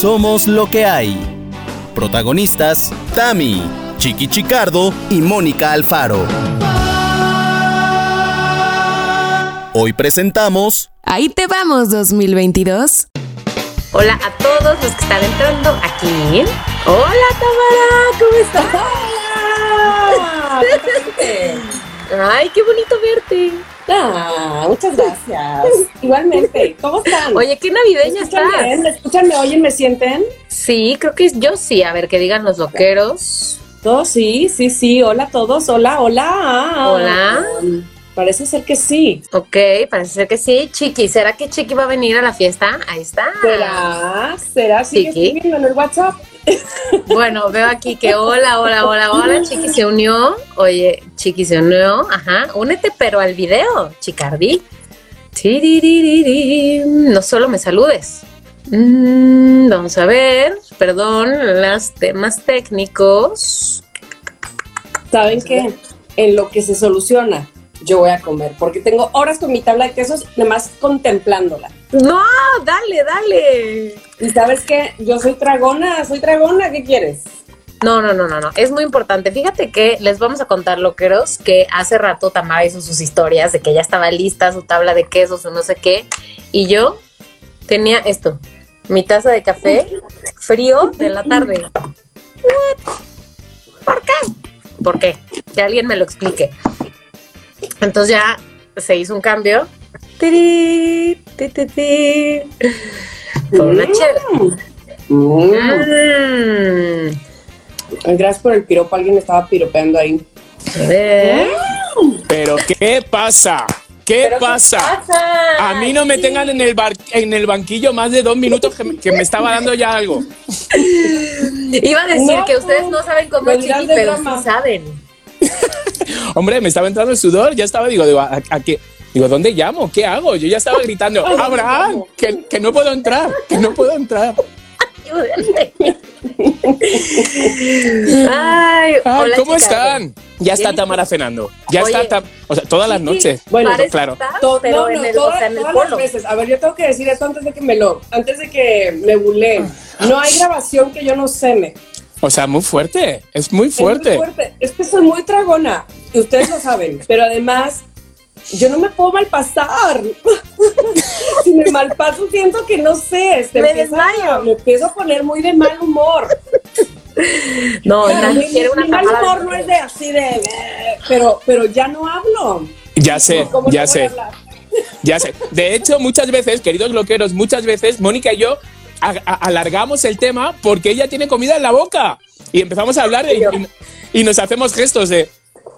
Somos lo que hay. Protagonistas, Tami, Chiqui Chicardo y Mónica Alfaro. Hoy presentamos... Ahí te vamos 2022. Hola a todos los que están entrando aquí. Hola Tamara, ¿cómo estás? Ay, qué bonito verte. Ah, muchas gracias. Igualmente. ¿Cómo están? Oye, qué navideña ¿Me escuchan estás. bien? ¿Me escuchan? ¿Me oyen? ¿Me sienten? Sí, creo que yo sí. A ver, que digan los loqueros. Todos sí, sí, sí. Hola a todos. Hola, hola. Hola. Parece ser que sí. Ok, parece ser que sí. Chiqui, ¿será que Chiqui va a venir a la fiesta? Ahí está. ¿Será? ¿Será? ¿Sigue Chiqui. en el WhatsApp? Bueno, veo aquí que hola, hola, hola, hola. Chiqui se unió. Oye, Chiqui se unió. Ajá. Únete, pero al video, Chicardi. No solo me saludes. Mm, vamos a ver. Perdón, los temas técnicos. ¿Saben qué? En lo que se soluciona, yo voy a comer. Porque tengo horas con mi tabla de quesos, nomás contemplándola. No, dale, dale. Y sabes qué? Yo soy tragona, soy tragona. ¿Qué quieres? No, no, no, no, no. Es muy importante. Fíjate que les vamos a contar, loqueros, que hace rato Tamara hizo sus historias de que ya estaba lista su tabla de quesos o no sé qué. Y yo tenía esto, mi taza de café frío de la tarde. What? ¿Por qué? ¿Por qué? Que alguien me lo explique. Entonces ya se hizo un cambio. Tiri, ti, ti, ti. Por una chela. Mm. Mm. Gracias por el piropo. Alguien me estaba piropeando ahí. A ver. Pero ¿qué pasa? ¿Qué ¿Pero qué pasa? A mí no me tengan en el, bar- en el banquillo más de dos minutos que me, que me estaba dando ya algo. Iba a decir No, que ustedes no saben cómo es Chiqui, de pero sí saben. Hombre, me estaba entrando el sudor, ya estaba, digo, digo, ¿a, a qué? Digo, ¿dónde llamo? ¿Qué hago? Yo ya estaba gritando, Abraham, que, que no puedo entrar, que no puedo entrar. Ay, Ay, hola, ¿Cómo chicas. están? Ya está. Tamara cenando. Ya Oye, está, o sea, todas las Sí, noches. Bueno, claro. pero no, en el, todas, o sea, en el todas polo. las veces. A ver, yo tengo que decir esto antes de que me lo, antes de que me buleen. No hay grabación que yo no cene. O sea, muy fuerte, es muy Es muy fuerte. fuerte. Es que soy muy tragona y ustedes lo saben. Pero además, yo no me puedo malpasar. si me malpaso, siento que no sé. Este, Me desmayo. Me empiezo a poner muy de mal humor. No, Claro, nadie mi, quiere una mi mal de humor no es de así de. eh, Pero, pero ya no hablo. Ya sé, ¿Cómo no ya sé. Ya sé. De hecho, muchas veces, queridos loqueros, muchas veces, Mónica y yo a- a- alargamos el tema porque ella tiene comida en la boca. Y empezamos a hablar y, y- y nos hacemos gestos de.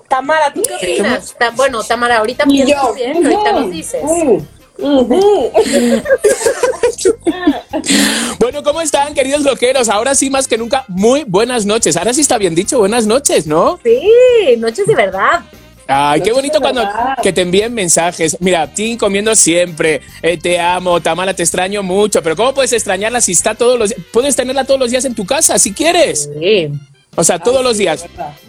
Tamara, ¿tú qué opinas? Ta- bueno, Tamara, ahorita piensas bien, ahorita nos dices. ujú, ujú. Bueno, ¿cómo están, queridos loqueros? Ahora sí, más que nunca, muy buenas noches. Ahora sí está bien dicho, buenas noches, ¿no? Sí, noches de verdad. Ay, qué bonito cuando que te envíen mensajes. Mira, Tim comiendo siempre. eh, te amo, Tamara, te extraño mucho. Pero ¿cómo puedes extrañarla si está todos los días? Puedes tenerla todos los días en tu casa, si quieres. Sí. O sea, todos los días.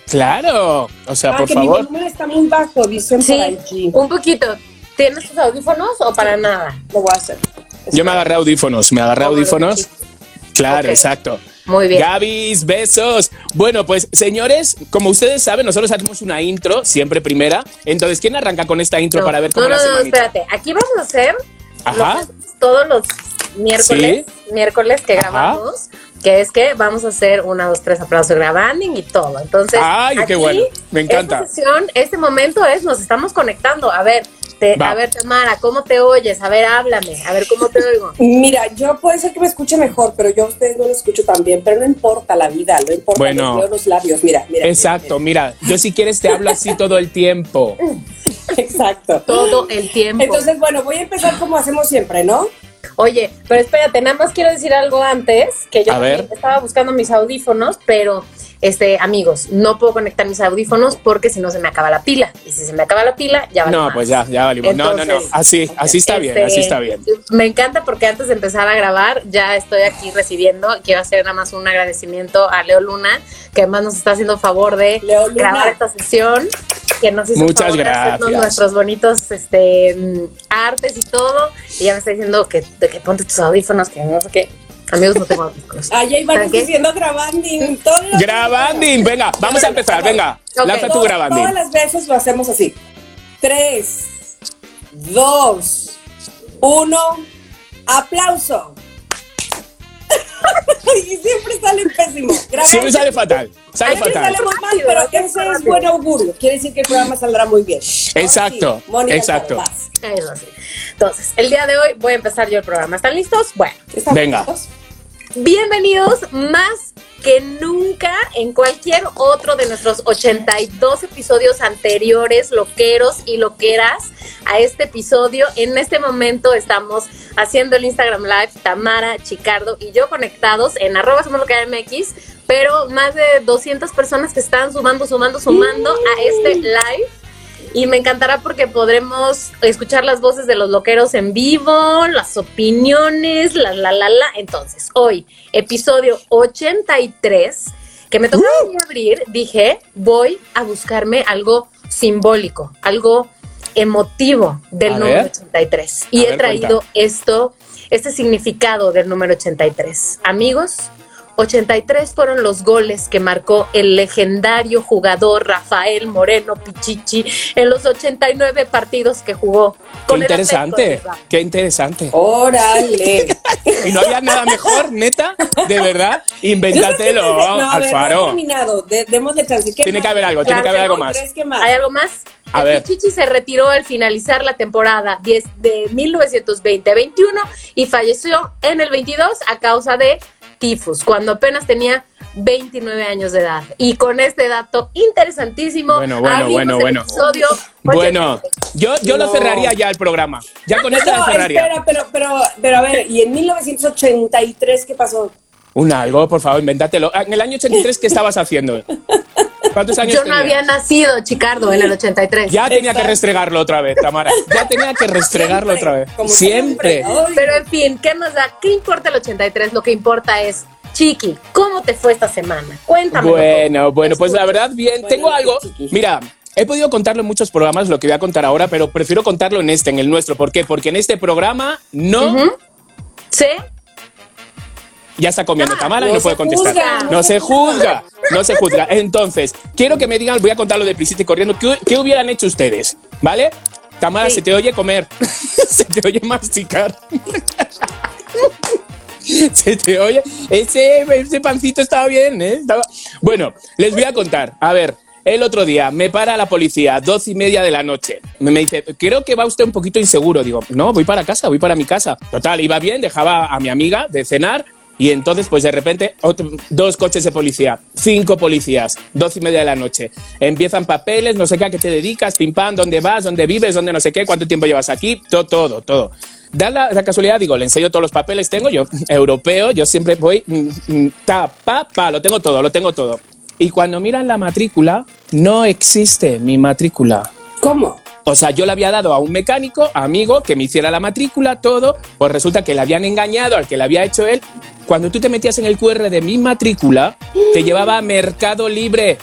Claro. O sea, Ah, por que mi favor. volumen está muy bajo, dicen Sí, por allí. un poquito. ¿Tienes tus audífonos o para nada? Lo voy a hacer. Yo me agarré audífonos, me agarré audífonos. los Claro, Ok. exacto. Muy bien. Gabis, besos. Bueno, pues señores, como ustedes saben, nosotros hacemos una intro, siempre primera. Entonces, ¿quién arranca con esta intro No, para ver cómo no, la no, no, semanita? espérate. Aquí vamos a hacer Ajá. lo que hacemos todos los miércoles, miércoles que Ajá. grabamos, que es que vamos a hacer una, dos, tres aplausos grabando y todo. Entonces, Ay, qué aquí, bueno. Me encanta. Esta sesión, este momento es, nos estamos conectando. A ver, te- a ver, Tamara, ¿cómo te oyes? A ver, háblame. A ver, ¿cómo te oigo? Mira, yo puede ser que me escuche mejor, pero yo a ustedes no lo escucho tan bien. Pero no importa la vida, no importa. Bueno. los labios, mira, mira. Exacto, mira, yo si quieres te hablo así todo el tiempo. Exacto. Todo el tiempo. Entonces, bueno, voy a empezar como hacemos siempre, ¿no? Oye, pero espérate, nada más quiero decir algo antes, que yo estaba buscando mis audífonos, pero este, amigos, no puedo conectar mis audífonos porque si no se me acaba la pila. Y si se me acaba la pila, ya vale No, más. pues ya, ya valimos. No, no, no, Entonces, así, así está bien, Este, así está bien. Me encanta porque antes de empezar a grabar ya estoy aquí recibiendo. Quiero hacer nada más un agradecimiento a Leo Luna, que además nos está haciendo favor de Leo Luna. grabar esta sesión. Que nos hizo Muchas favor de gracias. nuestros bonitos este, mm, artes y todo. Y ya me está diciendo que, de que ponte tus audífonos, que no sé qué. Amigos, no tengo audífonos. Allá diciendo grabanding. todo lo- Grabanding, venga, vamos a empezar, venga. Ok. Lanza tu grabanding. Todas las veces lo hacemos así. Tres, dos, uno, aplauso. y siempre sale pésimo. Siempre sale fatal, sale Siempre fatal. sale muy mal, pero ese es buen augurio. Quiere decir que el programa saldrá muy bien. Exacto, sí, Mónica exacto. Entonces, el día de hoy voy a empezar yo el programa. ¿Están listos? Bueno, ¿Estamos Venga. listos? Bienvenidos más que nunca en cualquier otro de nuestros 82 episodios anteriores, loqueros y loqueras, a este episodio. En este momento estamos haciendo el Instagram Live, Tamara, Chicardo y yo conectados en arroba somos MX, pero más de 200 personas que están sumando, sumando, sumando a este live. Y me encantará porque podremos escuchar las voces de los loqueros en vivo, las opiniones, la, la, la, la. Entonces, hoy, episodio 83, que me tocó abrir, dije, voy a buscarme algo simbólico, algo emotivo del A número ver. 83. Y A he ver, traído cuenta. esto, este significado del número 83. Amigos, 83 fueron los goles que marcó el legendario jugador Rafael Moreno Pichichi en los 89 partidos que jugó. Qué interesante, qué interesante. Órale. Y no había nada mejor, neta, de verdad. Invéntatelo, No, Alfaro. terminado. De- Démosle chance. ¿Qué Tiene más? que haber algo, tiene que haber algo más. ¿Hay algo más? A el ver. Pichichi se retiró al finalizar la temporada 10 de 1920-21 y falleció en el 22 a causa de tifus, cuando apenas tenía 29 años de edad. Y con este dato interesantísimo, Bueno, bueno, bueno, bueno. episodio Bueno, 83. yo, yo lo No. cerraría ya el programa. Ya con esto lo cerraría. espera, pero, pero, pero a ver, ¿y en 1983 qué pasó? Un algo, por favor, invéntatelo. En el año 83, ¿qué estabas haciendo? ¿Cuántos años Yo no tenías? había nacido, Chicardo, en el 83. Ya tenía que restregarlo otra vez, Tamara. Ya tenía que restregarlo Siempre, otra vez. como Siempre. Pero en fin, ¿qué nos da? ¿Qué importa el 83? Lo que importa es, Chiqui, ¿cómo te fue esta semana? Cuéntame. Bueno, bueno, pues la verdad, bien. Bueno, Tengo algo. Mira, he podido contarlo en muchos programas, lo que voy a contar ahora, pero prefiero contarlo en este, en el nuestro. ¿Por qué? Porque en este programa no. ¿Sí? Ya está comiendo Ah, Tamara y no no puede se contestar. juzga, no, no se juzga, no se juzga. Entonces, quiero que me digan, voy a contarlo de prisita y corriendo, ¿qué, qué hubieran hecho ustedes? ¿Vale? Tamara, Sí. se te oye comer, se te oye masticar. Se te oye. Ese, ese pancito estaba bien, ¿eh? Estaba- Bueno, les voy a contar. A ver, el otro día me para la policía, dos y media de la noche. Me dice, creo que va usted un poquito inseguro. Digo, no, voy para casa, voy para mi casa. Total, iba bien, dejaba a mi amiga de cenar. Y entonces, pues de repente, dos coches de policía, cinco policías, dos y media de la noche. Empiezan papeles, no sé qué, a qué te dedicas, pim pam, dónde vas, dónde vives, dónde no sé qué, cuánto tiempo llevas aquí, todo, todo, todo. Da la, la casualidad, digo, le enseño todos los papeles, tengo yo, europeo, yo siempre voy, mm, mm, ta, pa, pa, lo tengo todo, lo tengo todo. Y cuando miran la matrícula, no existe mi matrícula. ¿Cómo? O sea, yo le había dado a un mecánico, amigo, que me hiciera la matrícula, todo, pues resulta que le habían engañado al que le había hecho él. Cuando tú te metías en el QR de mi matrícula, te llevaba a Mercado Libre.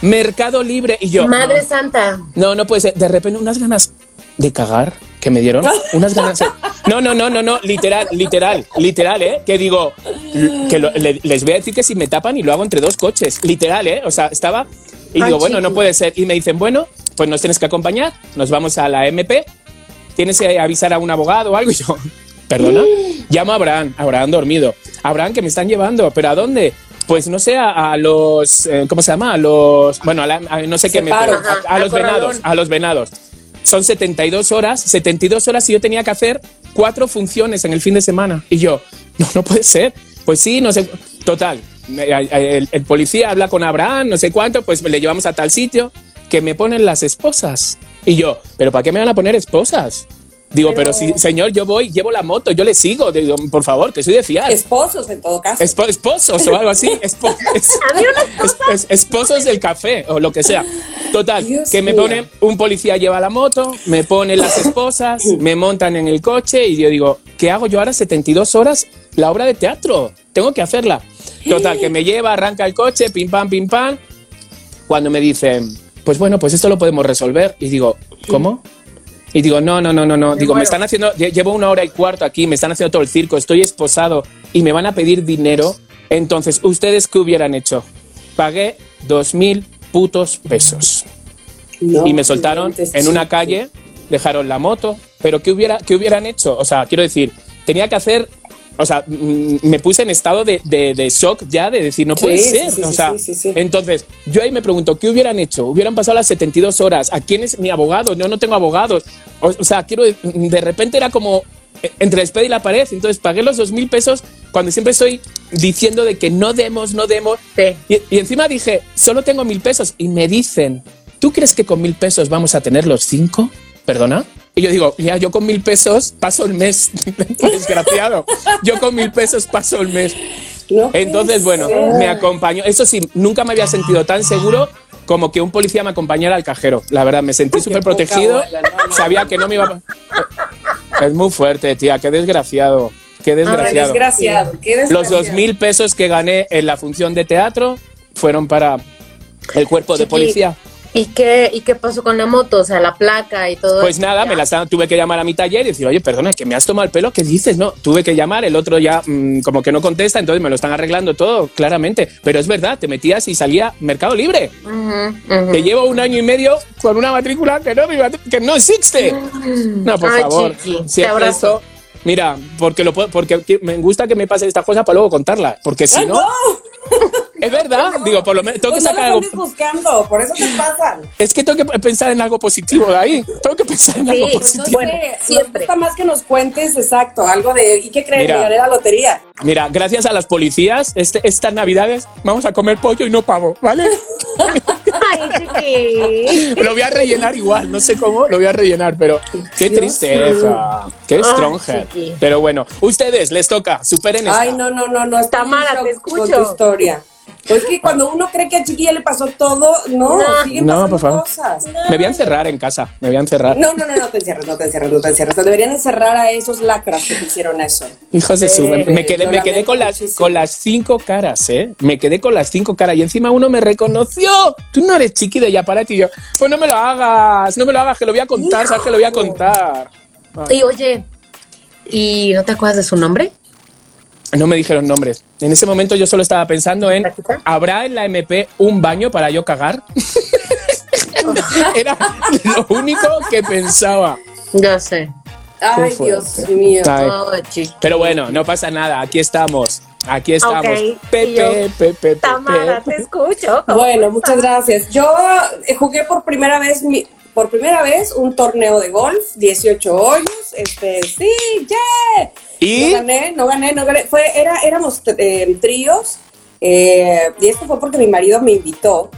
Mercado Libre. Y yo, Madre Santa. no, no puede ser. De repente, unas ganas de cagar que me dieron. Unas ganas. de- No, no, no, no, no. Literal, literal, literal, ¿eh? Que digo, que lo- le- les voy a decir que si me tapan y lo hago entre dos coches. Literal, ¿eh? O sea, estaba. Y Ay, digo, bueno, no puede ser. Y me dicen, bueno, pues nos tienes que acompañar. Nos vamos a la MP. Tienes que avisar a un abogado o algo. Y yo, ¿perdona? Llamo a Abraham. Abraham dormido. Abraham, que me están llevando. ¿Pero a dónde? Pues no sé, a, a los. eh, ¿Cómo se llama? A los. Bueno, a, la- a no sé qué me. A, a los corralón. venados. A los venados. Son 72 horas, 72 horas y yo tenía que hacer cuatro funciones en el fin de semana. Y yo, no, no puede ser. Pues sí, no sé. Total, el policía habla con Abraham, no sé cuánto, pues le llevamos a tal sitio que me ponen las esposas. Y yo, ¿pero para qué me van a poner esposas? Digo, pero, si, señor, yo voy, llevo la moto, yo le sigo. Digo, por favor, que soy de fiar. Esposos, en todo caso. Espo- esposos o algo así. Espo- es- ¿Había una es- es- esposos del café o lo que sea. Total, Dios que me pone un policía lleva la moto, me pone las esposas, me montan en el coche y yo digo, ¿qué hago yo ahora 72 horas? La obra de teatro, tengo que hacerla. Total, que me lleva, arranca el coche, pim pam, pim pam. Cuando me dicen, pues bueno, pues esto lo podemos resolver. Y digo, ¿cómo? Y digo, no, no, no, no, no. Digo, me están haciendo, lle- llevo una hora y cuarto aquí, me están haciendo todo el circo, estoy esposado y me van a pedir dinero. Entonces, ¿ustedes qué hubieran hecho? Pagué dos mil putos pesos. No, y me soltaron inventes, en una calle, dejaron la moto, pero ¿qué, hubiera, qué hubieran hecho? O sea, quiero decir, tenía que hacer, o sea, mm, me puse en estado de, de- de shock ya, de decir, no puede sí, ser. sí, o sea, sí, entonces, yo ahí me pregunto, ¿qué hubieran hecho? Hubieran pasado las 72 horas, ¿a quién es mi abogado? No, no tengo abogados. O, o sea, quiero, de repente era como eh, entre la espada y la pared, entonces pagué los dos mil pesos cuando siempre estoy diciendo de que no demos, no demos. Sí. Y, y encima dije, solo tengo mil pesos. Y me dicen, ¿tú crees que con mil pesos vamos a tener los cinco? ¿Perdona? Y yo digo, ya, yo con mil pesos paso el mes. Desgraciado. Yo con mil pesos paso el mes. Entonces, bueno, me acompañó. Eso sí, nunca me había sentido tan seguro como que un policía me acompañara al cajero. La verdad, me sentí súper protegido. Sabía que no me iba a... Es muy fuerte, tía. Qué desgraciado. Qué desgraciado. desgraciado, qué Los dos mil pesos que gané en la función de teatro fueron para el cuerpo de policía. ¿Y qué, ¿Y qué pasó con la moto? O sea, la placa y todo Pues nada, me la tuve que llamar a mi taller y decir, oye, perdona, que me has tomado el pelo, ¿qué dices? No, tuve que llamar, el otro ya mm, como que no contesta, entonces me lo están arreglando todo, claramente. Pero es verdad, te metías y salía Mercado Libre. Ujú. Que llevo un año y medio con una matrícula que no, que no existe. No, por Ay, favor. chiqui, te Siempre abrazo. esto- Mira, porque lo porque me gusta que me pasen estas cosas para luego contarla, porque si ¡Ay, no, es verdad, digo, por lo menos tengo que Pues no lo sacar algo. buscando, por eso te pasan. Es que tengo que pensar en algo positivo de ahí. Tengo que pensar en Sí, algo pues no positivo. Bueno, siempre. Nos gusta más que nos cuentes exacto, algo de ¿y qué creen? Mira. La lotería. Mira, gracias a las policías, este, estas navidades vamos a comer pollo y no pavo, ¿vale? Lo voy a rellenar igual, no sé cómo, lo voy a rellenar, pero qué Dios tristeza, qué stronger. Pero bueno, ustedes les toca, superen esta. Ay, no, no, no, no. Tamara, en te Con escucho. tu historia. Pues que cuando uno cree que a Chiquilla le pasó todo, no, No. siguen No, pasando por favor. cosas. Me voy a encerrar en casa, me voy a encerrar. No, no, no, no te encierres, no te encierres, no te encierres. Te deberían encerrar a esos lacras que te hicieron eso. Hijos de su... Eh, Me quedé, me quedé con, las, muchísimo. con las cinco caras, ¿eh? Me quedé con las cinco caras y encima uno me reconoció. Tú no eres chiqui de Yaparati y yo, pues no me lo hagas, no me lo hagas, que lo voy a contar, sabes que lo voy a contar. Y oye, ¿y no te acuerdas de su nombre? No me dijeron nombres. En ese momento yo solo estaba pensando en. ¿habrá en la MP un baño para yo cagar? Era lo único que pensaba. Ya sé. Ay. Dios mío. Ay. Pero bueno, no pasa nada, aquí estamos. Aquí estamos. Ok, y Pepe, Pepe, Pepe. Tamara, te escucho. ¿Cómo Bueno, estás? muchas gracias. Yo eh, jugué por primera vez mi- por primera vez un torneo de golf, 18 hoyos, este, sí, yeah. ¿Y? No gané, no gané, no gané. Fue, era, éramos eh, tríos, eh, y esto fue porque mi marido me invitó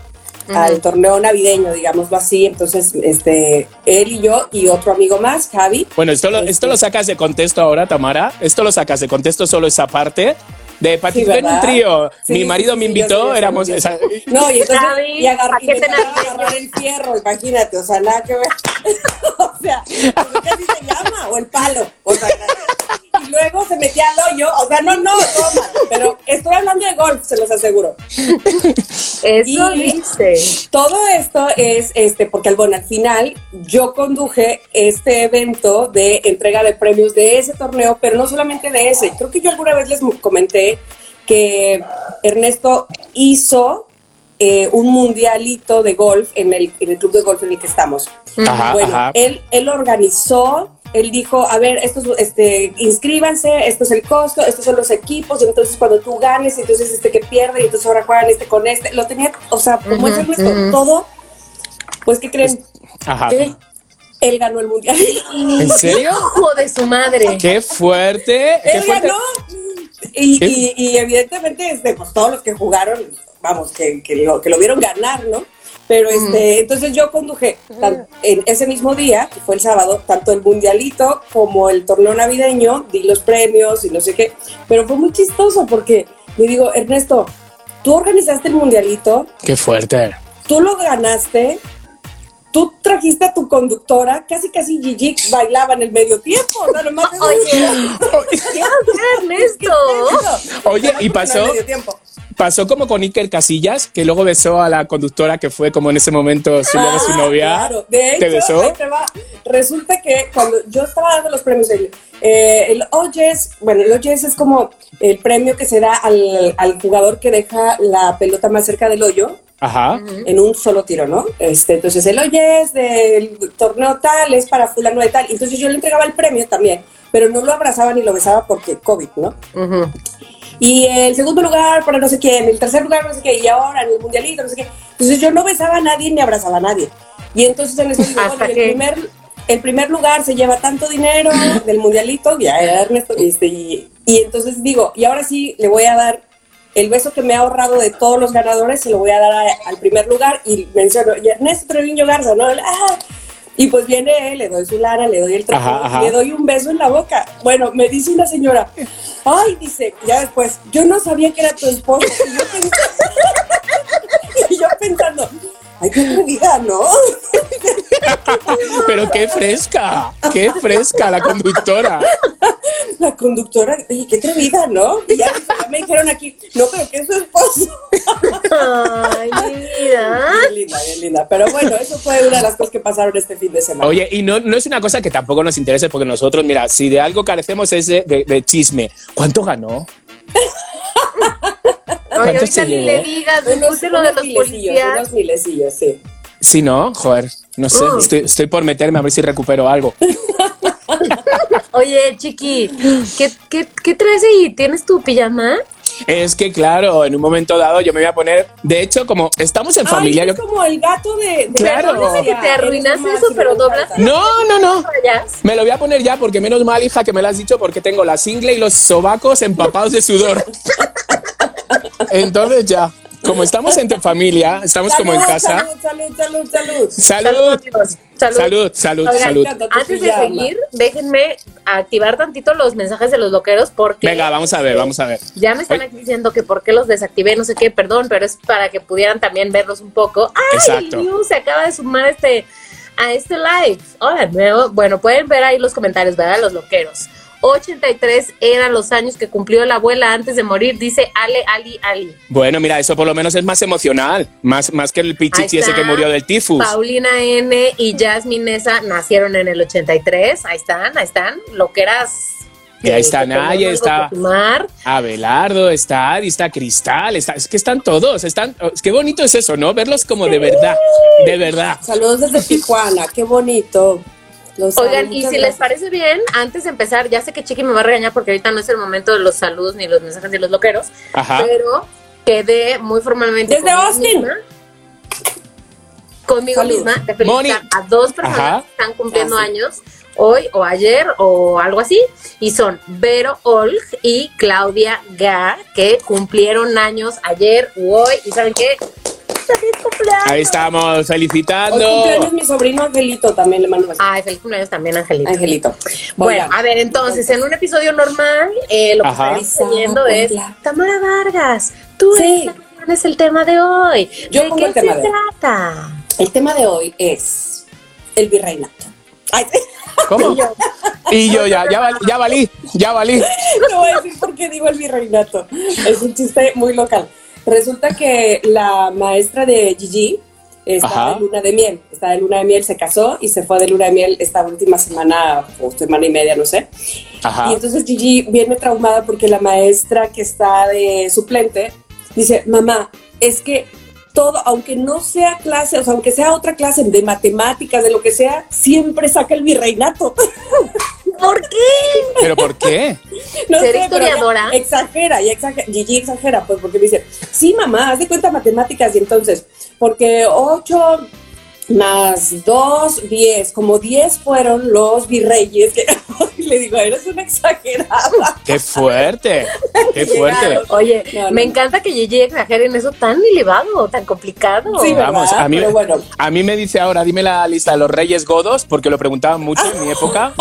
al torneo navideño, digámoslo así. Entonces, este, él y yo y otro amigo más, Javi. Bueno, esto lo, esto lo sacas de contexto ahora, Tamara. Esto lo sacas de contexto solo esa parte. De participar en un trío. Sí, Mi sí, marido sí, me sí, invitó, sé, éramos. esa- No, y entonces Javi, y agar- ¿a y agarrar el fierro, imagínate, o sea, nada que ver. o sea, ¿qué así se llama? O el palo. O sea, metía al hoyo, o sea, no, no, toma. Pero estoy hablando de golf, se los aseguro. Eso Y- dice. Todo esto es este porque bueno, al final yo conduje este evento de entrega de premios de ese torneo, pero no solamente de ese. Creo que yo alguna vez les comenté que Ernesto hizo eh, un mundialito de golf en el, en el club de golf en el que estamos. Ajá, bueno, ajá. Él, él organizó, él dijo, a ver, estos, este, inscríbanse, esto es el costo, estos son los equipos, y entonces cuando tú ganes, entonces este que pierde, y entonces ahora juegan este con este. Lo tenía, o sea, como es todo, pues, ¿qué creen? Ajá. ¿Qué? Él ganó el mundial. ¿En serio? Hijo de su madre. ¡Qué fuerte! ¡Qué Él fuerte! ganó. Y, ¿Qué? y, y evidentemente, este, pues todos los que jugaron, vamos, que, que lo, que lo vieron ganar, ¿no? Pero este, entonces yo conduje tan- en ese mismo día, que fue el sábado, tanto el mundialito como el torneo navideño, di los premios y no sé qué, pero fue muy chistoso porque le digo, Ernesto, tú organizaste el mundialito, ¡Qué fuerte! tú lo ganaste, tú trajiste a tu conductora, casi casi Gigi bailaba en el medio tiempo, o sea, nomás Oye, ¿qué haces, Ernesto? Oye, y En el pasó, medio tiempo. Pasó como con Iker Casillas, que luego besó a la conductora que fue como en ese momento su, Ah, novia. Claro, de hecho, ¿Te besó? ahí te va. resulta que cuando yo estaba dando los premios, el, eh, el OJS, bueno, el OJS es como el premio que se da al, al jugador que deja la pelota más cerca del hoyo Ajá. en un solo tiro, ¿no? Este, entonces el OJS del torneo tal es para fulano de tal. Entonces yo le entregaba el premio también, pero no lo abrazaba ni lo besaba porque COVID, ¿no? Ujú. Y el segundo lugar para no sé quién, el tercer lugar no sé qué, y ahora en el mundialito no sé qué. Entonces yo no besaba a nadie ni abrazaba a nadie. Y entonces en digo, bueno, el primer, el primer lugar se lleva tanto dinero del mundialito, ya Ernesto, este, y, y entonces digo, y ahora sí le voy a dar el beso que me ha ahorrado de todos los ganadores, se lo voy a dar a- al primer lugar y menciono, y Ernesto Treviño Garza, ¿no? ¡Ah! Y pues viene él, le doy su lana, le doy el ajá. le doy un beso en la boca. Bueno, me dice una señora, ay, dice, ya después, yo no sabía que era tu esposo. Y yo, pens- y yo pensando, ay, qué atrevida, ¿no? Pero qué fresca, qué fresca la conductora. La conductora, oye, qué atrevida, ¿no? Y ya, ya me dijeron aquí, no, pero que es su esposo. linda. Pero bueno, eso fue una de las cosas que pasaron este fin de semana. Oye, y no, no es una cosa que tampoco nos interese porque nosotros, mira, si de algo carecemos es de, de- de chisme. ¿Cuánto ganó? Oye, ¿Cuánto ahorita ni le digas, unos, lo de los policías. unos sí. Sí, ¿no? Joder, no sé, Mm. estoy, estoy por meterme a ver si recupero algo. Oye, Chiqui, ¿qué, qué, qué traes ahí? ¿Tienes tu pijama? Es que, claro, en un momento dado yo me voy a poner. De hecho, como estamos en familia. Es yo- como el gato de... de Claro. Que te arruinaste Eres eso, pero doblas-. No, no, no. Me lo voy a poner ya porque menos mal, hija, que me lo has dicho porque tengo la single y los sobacos empapados de sudor. Entonces ya, como estamos entre familia, estamos como en casa. Salud, salud, salud, salud. Salud. Salud. salud, salud, Oigan, Antes de seguir, déjenme activar tantito los mensajes de los loqueros porque Venga, vamos a ver, vamos a ver. ya me están aquí diciendo que por qué los desactivé, no sé qué, perdón, pero es para que pudieran también verlos un poco. ¡Ay! Exacto. Liu se acaba de sumar este, a este live. Hola, nuevo. Bueno, pueden ver ahí los comentarios, ¿verdad? Los loqueros. 83 eran los años que cumplió la abuela antes de morir, dice Ale, Ali, Ali. Bueno, mira, eso por lo menos es más emocional, más, más que el pichichi ese que murió del tifus. Paulina N y Jasmine Nessa nacieron en el 83. Ahí están, ahí están. Loqueras. Y ahí eh, está que Naya, está- que. Abelardo, está Adi, está Cristal, está, es que están todos, están, es que bonito es eso, ¿no? Verlos como de verdad, de verdad. Saludos desde Tijuana, qué bonito. Los Oigan, y si les parece bien, antes de empezar, ya sé que Chiqui me va a regañar porque ahorita no es el momento de los saludos ni los mensajes de los loqueros, Ajá. pero quedé muy formalmente Desde Austin. misma- conmigo Salud. misma de felicitar a dos personas Ajá. que están cumpliendo años hoy o ayer o algo así y son Vero Olg y Claudia Ga que cumplieron años ayer u hoy y saben qué feliz cumpleaños Ahí estamos, Hoy felicitando. cumpleaños mi sobrino Angelito, también le mando. Ay, feliz cumpleaños también, Angelito. Angelito. Bueno, Oigan, a ver, entonces, en un episodio normal, eh, lo que Ajá. está diciendo es. Tamara Vargas, tú Sí. pones el tema de hoy. Yo ¿De qué el tema se de hoy. trata? el tema de hoy es el virreinato. Ay, ¿Cómo? Y yo ya, ya, val- ya valí, ya valí. no voy a decir por qué digo el virreinato. Es un chiste muy local. Resulta que la maestra de Gigi está Ajá. de luna de miel. Está de luna de miel, se casó y se fue de luna de miel esta última semana o semana y media, no sé. Ajá. Y entonces Gigi viene traumada porque la maestra que está de suplente dice, mamá, es que todo, aunque no sea clase, o sea, aunque sea otra clase de matemáticas, de lo que sea, siempre saca el virreinato. ¿Por qué? ¿Pero por qué? No ¿Ser sé, historiadora? Exagera, y exagera, Gigi exagera, pues porque dice, sí, mamá, haz de cuenta matemáticas, y entonces, porque 8 más 2, 10, como 10 fueron los virreyes, que le digo, eres una exagerada. ¡Qué fuerte! ¡Qué fuerte! Oye, No, no. me encanta que Gigi exagere en eso tan elevado, tan complicado. Sí. Vamos, a mí, Pero bueno. a mí me dice ahora, dime la lista de los reyes godos, porque lo preguntaban mucho en mi época,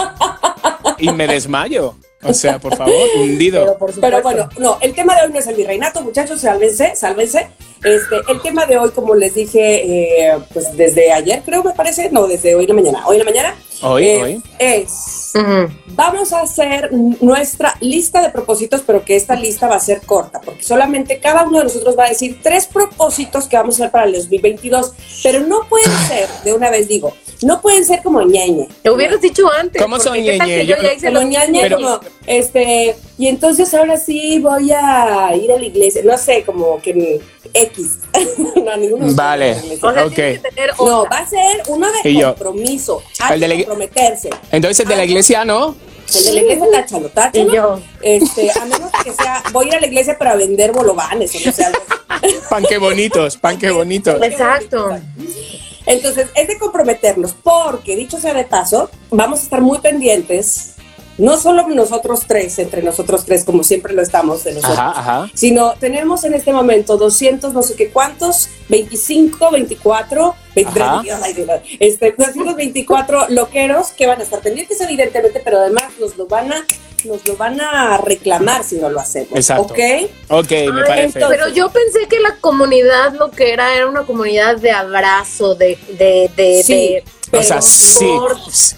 y me desmayo. O sea, por favor, hundido. Pero por supuesto. Pero bueno, no, el tema de hoy no es el virreinato, muchachos, sálvense, sálvense. Este, el tema de hoy, como les dije, eh, pues desde ayer creo, me parece, no, desde hoy en la mañana, hoy en la mañana, Hoy, eh, hoy. es, vamos a hacer nuestra lista de propósitos, pero que esta lista va a ser corta, porque solamente cada uno de nosotros va a decir tres propósitos que vamos a hacer para el 2022, pero no pueden ser, de una vez digo, no pueden ser como ñeñe. Te hubieras dicho antes. ¿Cómo son que Yo Yo- ya hice Pero- como, este, y entonces ahora sí voy a ir a la iglesia, no sé, como que X. no, ninguno. Vale. O sea, Ok. tienes que tener No, va a ser uno de compromiso. Hay El de la que comprometerse. Entonces el de la iglesia, ¿no? El de la iglesia, táchalo, táchalo. Y yo. Este, a menos que sea, voy a ir a la iglesia para vender bolovanes o no sé, algo. Pan que bonitos, pan que bonitos. Exacto. Entonces, es de comprometernos, porque dicho sea de paso, vamos a estar muy pendientes, no solo nosotros tres, entre nosotros tres, como siempre lo estamos de nosotros, Ajá, ajá. sino tenemos en este momento 200, no sé qué cuántos, 25, 24, 23, Ajá. ay, Dios, este, 224 loqueros que van a estar pendientes, evidentemente, pero además nos lo van a, nos lo van a reclamar si no lo hacemos. Exacto. ¿Ok? Ok, me Ay, parece. Pero yo pensé que la comunidad lo que era era una comunidad de abrazo, de, de, de, Sí, de, O sea, sí.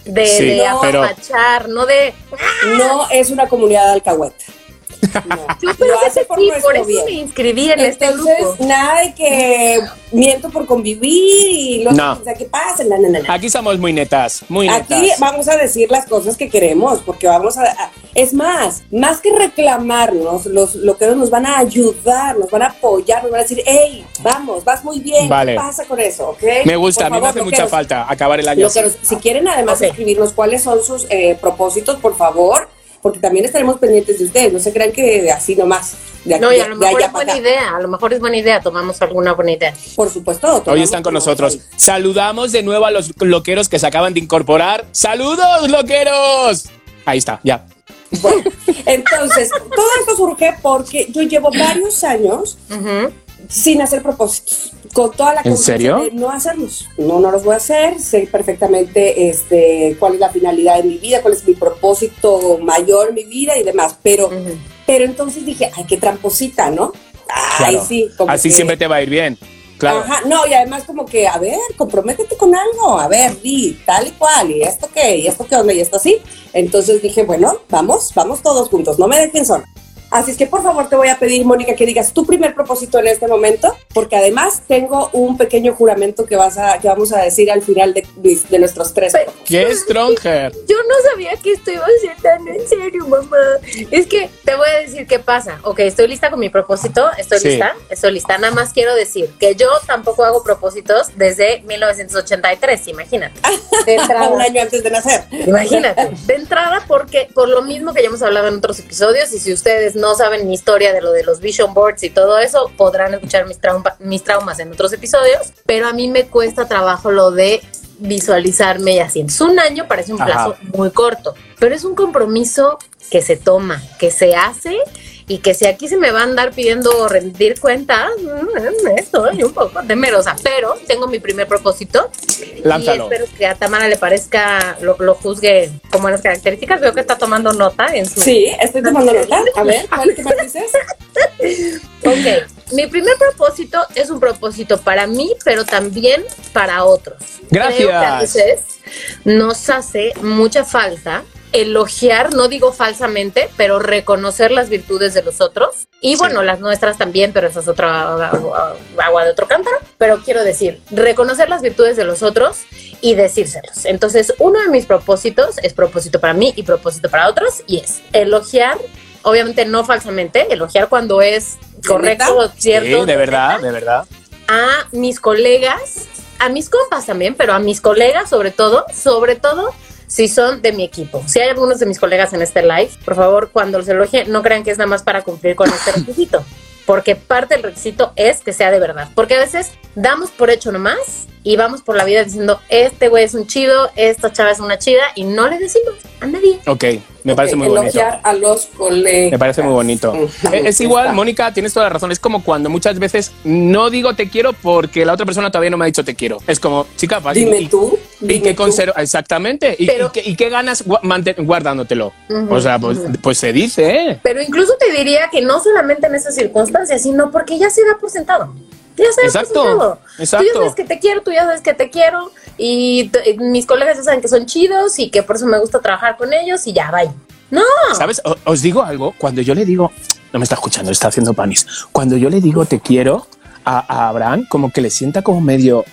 de, sí, de pero apapachar, no de. No es una comunidad de alcahueta. No. Pensé hace que por por eso bien. me inscribí en este Entonces, grupo. nada de que miento por convivir y lo No. que que pasa. No, no, no, no. aquí somos muy netas, muy netas. Aquí vamos a decir las cosas que queremos, porque vamos a, a- es más, más que reclamarnos, los loqueros nos van a ayudar, nos van a apoyar, nos van a decir, hey, vamos, vas muy bien, Vale. ¿qué pasa con eso? ¿ok? Me gusta, Por a mí me hace mucha falta acabar el año. así. Loqueros, si quieren además escribirnos cuáles son sus eh, propósitos, por favor, porque también estaremos pendientes de ustedes, no se crean que así nomás, de aquí, No, y a lo de mejor es buena acá. idea, a lo mejor es buena idea, tomamos alguna buena idea. Por supuesto. Hoy están con nosotros. Saludamos de nuevo a los loqueros que se acaban de incorporar. ¡Saludos, loqueros! Ahí está, ya. Bueno, entonces, todo esto surge porque yo llevo varios años. Sin hacer propósitos, con toda la ¿En serio? de no hacerlos. No, no los voy a hacer, sé perfectamente este, cuál es la finalidad de mi vida, cuál es mi propósito mayor en mi vida y demás, pero, pero entonces dije, ay, qué tramposita, ¿no? Ay, Claro. sí, como Así que- siempre te va a ir bien. Claro. Ajá, no, y además como que, a ver, comprométete con algo, a ver, di, tal y cual, y esto qué, y esto qué onda, y esto así. Entonces dije, bueno, vamos, vamos todos juntos, no me dejen sola. Así es que por favor te voy a pedir, Mónica, que digas tu primer propósito en este momento, porque además tengo un pequeño juramento que, vas a, que vamos a decir al final de, de nuestros tres. Pero- ¡Qué stronger! Yo no sabía que esto iba a ser tan en serio, mamá. Es que te voy a decir qué pasa. Ok, estoy lista con mi propósito. Estoy Sí. lista. Estoy lista. Nada más quiero decir que yo tampoco hago propósitos desde 1983, imagínate. De un año antes de nacer. Imagínate. De entrada, porque por lo mismo que ya hemos hablado en otros episodios, y si ustedes no saben mi historia de lo de los vision boards y todo eso, podrán escuchar mis, trauma- mis traumas en otros episodios, pero a mí me cuesta trabajo lo de visualizarme y así. Entonces, un año parece un Ajá. plazo muy corto, pero es un compromiso que se toma, que se hace y que si aquí se me va a andar pidiendo rendir cuentas, mm, estoy un poco temerosa, pero tengo mi primer propósito Lánzalo. y espero que a Tamara le parezca, lo, lo juzgue con buenas características. Veo que está tomando nota en su. Sí, estoy tomando nota. A ver, ¿cuál qué más dices? Ok. Mi primer propósito es un propósito para mí, pero también para otros. Gracias. Creo que a veces nos hace mucha falta elogiar, no digo falsamente, pero reconocer las virtudes de los otros. Y bueno, las nuestras también, pero esa es otra agua, agua de otro cántaro. Pero quiero decir, reconocer las virtudes de los otros y decírselos. Entonces, uno de mis propósitos es propósito para mí y propósito para otros y es elogiar, obviamente no falsamente, elogiar cuando es correcto, cierto. Sí, de verdad, de verdad. A mis colegas, a mis compas también, pero a mis colegas sobre todo, sobre todo si son de mi equipo. Si hay algunos de mis colegas en este live, por favor, cuando los elogie, no crean que es nada más para cumplir con este requisito. Porque parte del requisito es que sea de verdad. Porque a veces damos por hecho nomás y vamos por la vida diciendo, este güey es un chido, esta chava es una chida y no le decimos a nadie. Ok. Me parece Ok, muy bonito. a los colegas. Me parece muy bonito. Es, es igual. Mónica, tienes toda la razón. Es como cuando muchas veces no digo te quiero porque la otra persona todavía no me ha dicho te quiero. Es como, chica, Dime y, tú. y dime conservo, exactamente. Y, Pero- y qué, y qué ganas guardándotelo. Ujú, o sea, pues, pues se dice, ¿eh? Pero incluso te diría que no solamente en esas circunstancias, sino porque ya se da por sentado. Ya se da Exacto, por sentado. Tú exacto. ya sabes que te quiero, tú ya sabes que te quiero. Y y mis colegas ya saben que son chidos y que por eso me gusta trabajar con ellos y ya, bye. No, ¿Sabes? O- os digo algo. Cuando yo le digo, no me está escuchando, está haciendo panis. Cuando yo le digo te quiero a, a Abraham, como que le sienta como medio.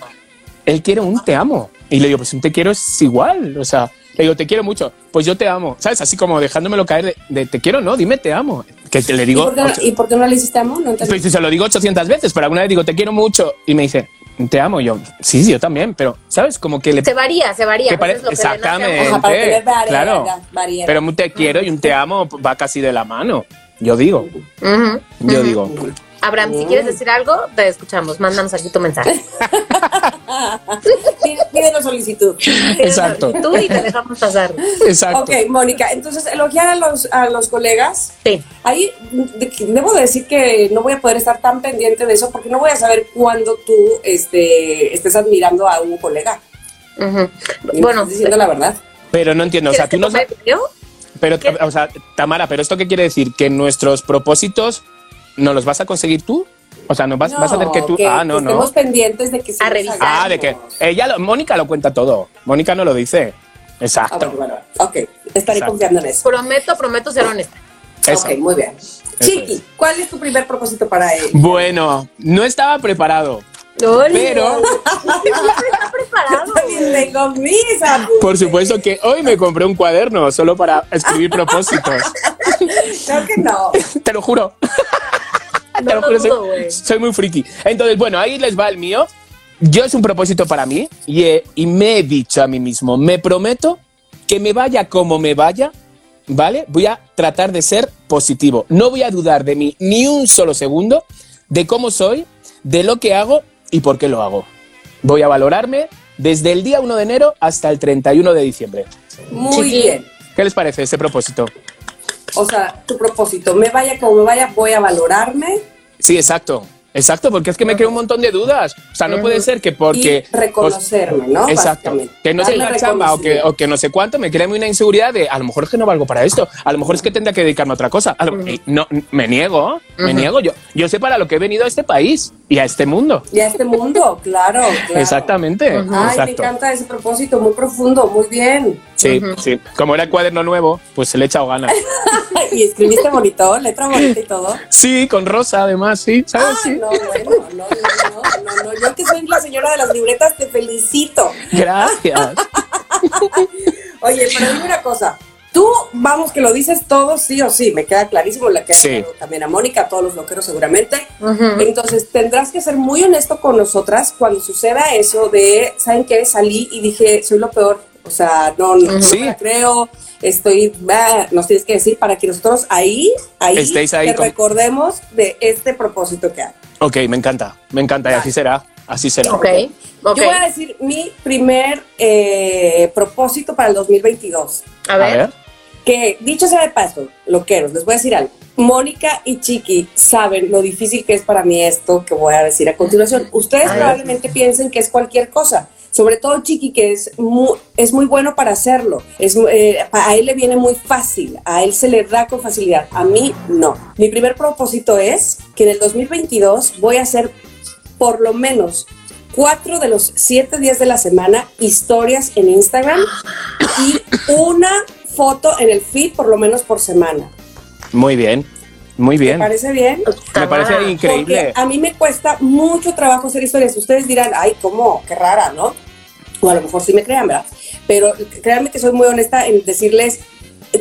Él quiere un te amo. Y le digo, pues un te quiero es igual. O sea, le digo, te quiero mucho. Pues yo te amo. ¿Sabes? Así como dejándomelo caer de, de, te quiero, no, dime te amo. Que te le ¿Y digo. por, qué no, ocho- ¿Y por qué no le hiciste amor? No entendí. pues, se lo digo 800 veces, pero alguna vez digo, te quiero mucho. Y me dice, te amo. Y yo, sí, sí, yo también. Pero, ¿sabes? Como que le. se varía, se varía. que pues pare- es lo que exactamente. Ajá, para tener variedad, claro. variedad. Pero un te quiero y un te amo va casi de la mano. Yo digo. Ujú. Yo digo. Abraham, si quieres decir algo, te escuchamos. Mándanos aquí tu mensaje. Pide- Pídenos solicitud. Exacto. Tú y te dejamos pasar. Exacto. Ok, Mónica, entonces elogiar a los, a los colegas. Sí. Ahí de- debo decir que no voy a poder estar tan pendiente de eso porque no voy a saber cuándo tú este, estés admirando a un colega. Y me Bueno, estás diciendo la verdad. Pero no entiendo, o sea, tú no ¿quieres que sabes. Pero, ¿Qué? o sea, Tamara, ¿pero esto qué quiere decir? ¿Que nuestros propósitos no los vas a conseguir tú? O sea, ¿no vas, vas a hacer que tú. ah, no, que no. Estemos pendientes de que sí A revisar. Ah, de que. Ella, lo- Mónica lo cuenta todo. Mónica no lo dice. Ah, Exacto. bueno, bueno, bueno. Ok, estaré Exacto. confiando en eso. Prometo, prometo ser honesta. Eso. Ok, muy bien. Chiqui, ¿cuál es tu primer propósito para él? Bueno, no estaba preparado. Pero, está preparado. También tengo mis apuntes. por supuesto que hoy me compré un cuaderno solo para escribir propósitos. Creo que no. Te lo juro. Te No lo juro, soy, soy muy friki. Entonces, bueno, ahí les va el mío. Yo es un propósito para mí y, he- y me he dicho a mí mismo, me prometo que me vaya como me vaya, ¿vale? Voy a tratar de ser positivo. No voy a dudar de mí ni un solo segundo, de cómo soy, de lo que hago y por qué lo hago. Voy a valorarme desde el día 1 de enero hasta el 31 de diciembre. Muy Chiqui. bien. ¿Qué les parece ese propósito? O sea, tu propósito, me vaya como me vaya, voy a valorarme Sí, exacto. Exacto, porque es que me creo un montón de dudas. O sea, no puede ser que porque... y reconocerme, ¿no? Exacto. Que no la chamba o que, o que no sé cuánto, me crea una inseguridad de a lo mejor es que no valgo para esto, a lo mejor es que tendría que dedicarme a otra cosa. A lo- y no, me niego, me niego. Yo, yo sé para lo que he venido a este país y a este mundo. Y a este mundo, claro, claro. Exactamente. Ay, me encanta ese propósito, muy profundo, muy bien. Sí, sí. Como era el cuaderno nuevo, pues se le he echado ganas. y escribiste bonito, letra bonita y todo. Sí, con rosa además, sí, ¿sabes? Ah, Sí. No, bueno, no, no, no, no, no. Yo que soy la señora de las libretas, te felicito. Gracias. Oye, pero dime una cosa. Tú, vamos, que lo dices todo sí o sí, me queda clarísimo, la que Sí. también a Mónica, a todos los loqueros seguramente. Entonces, tendrás que ser muy honesto con nosotras cuando suceda eso de, ¿saben qué? Salí y dije, soy lo peor. O sea, no, no, no Sí. me la creo, estoy, bah, nos tienes que decir para que nosotros ahí, ahí, ahí te con- recordemos de este propósito que hay. Ok, me encanta, me encanta y así será, así será. Ok, ok. Yo voy a decir mi primer eh, propósito para el 2022. A ver. Que dicho sea de paso, loqueros, les voy a decir algo. Mónica y Chiqui saben lo difícil que es para mí esto que voy a decir a continuación. Ustedes A ver. probablemente piensen que es cualquier cosa, sobre todo Chiqui, que es muy, es muy bueno para hacerlo. Es, eh, a él le viene muy fácil, a él se le da con facilidad, a mí no. Mi primer propósito es que en el 2022 voy a hacer por lo menos cuatro de los siete días de la semana historias en Instagram y una foto en el feed por lo menos por semana. Muy bien, muy ¿Me bien. parece bien? Me parece increíble. Porque a mí me cuesta mucho trabajo hacer historias. Ustedes dirán, ay, ¿cómo? Qué rara, ¿no? O a lo mejor sí me crean, ¿verdad? Pero créanme que soy muy honesta en decirles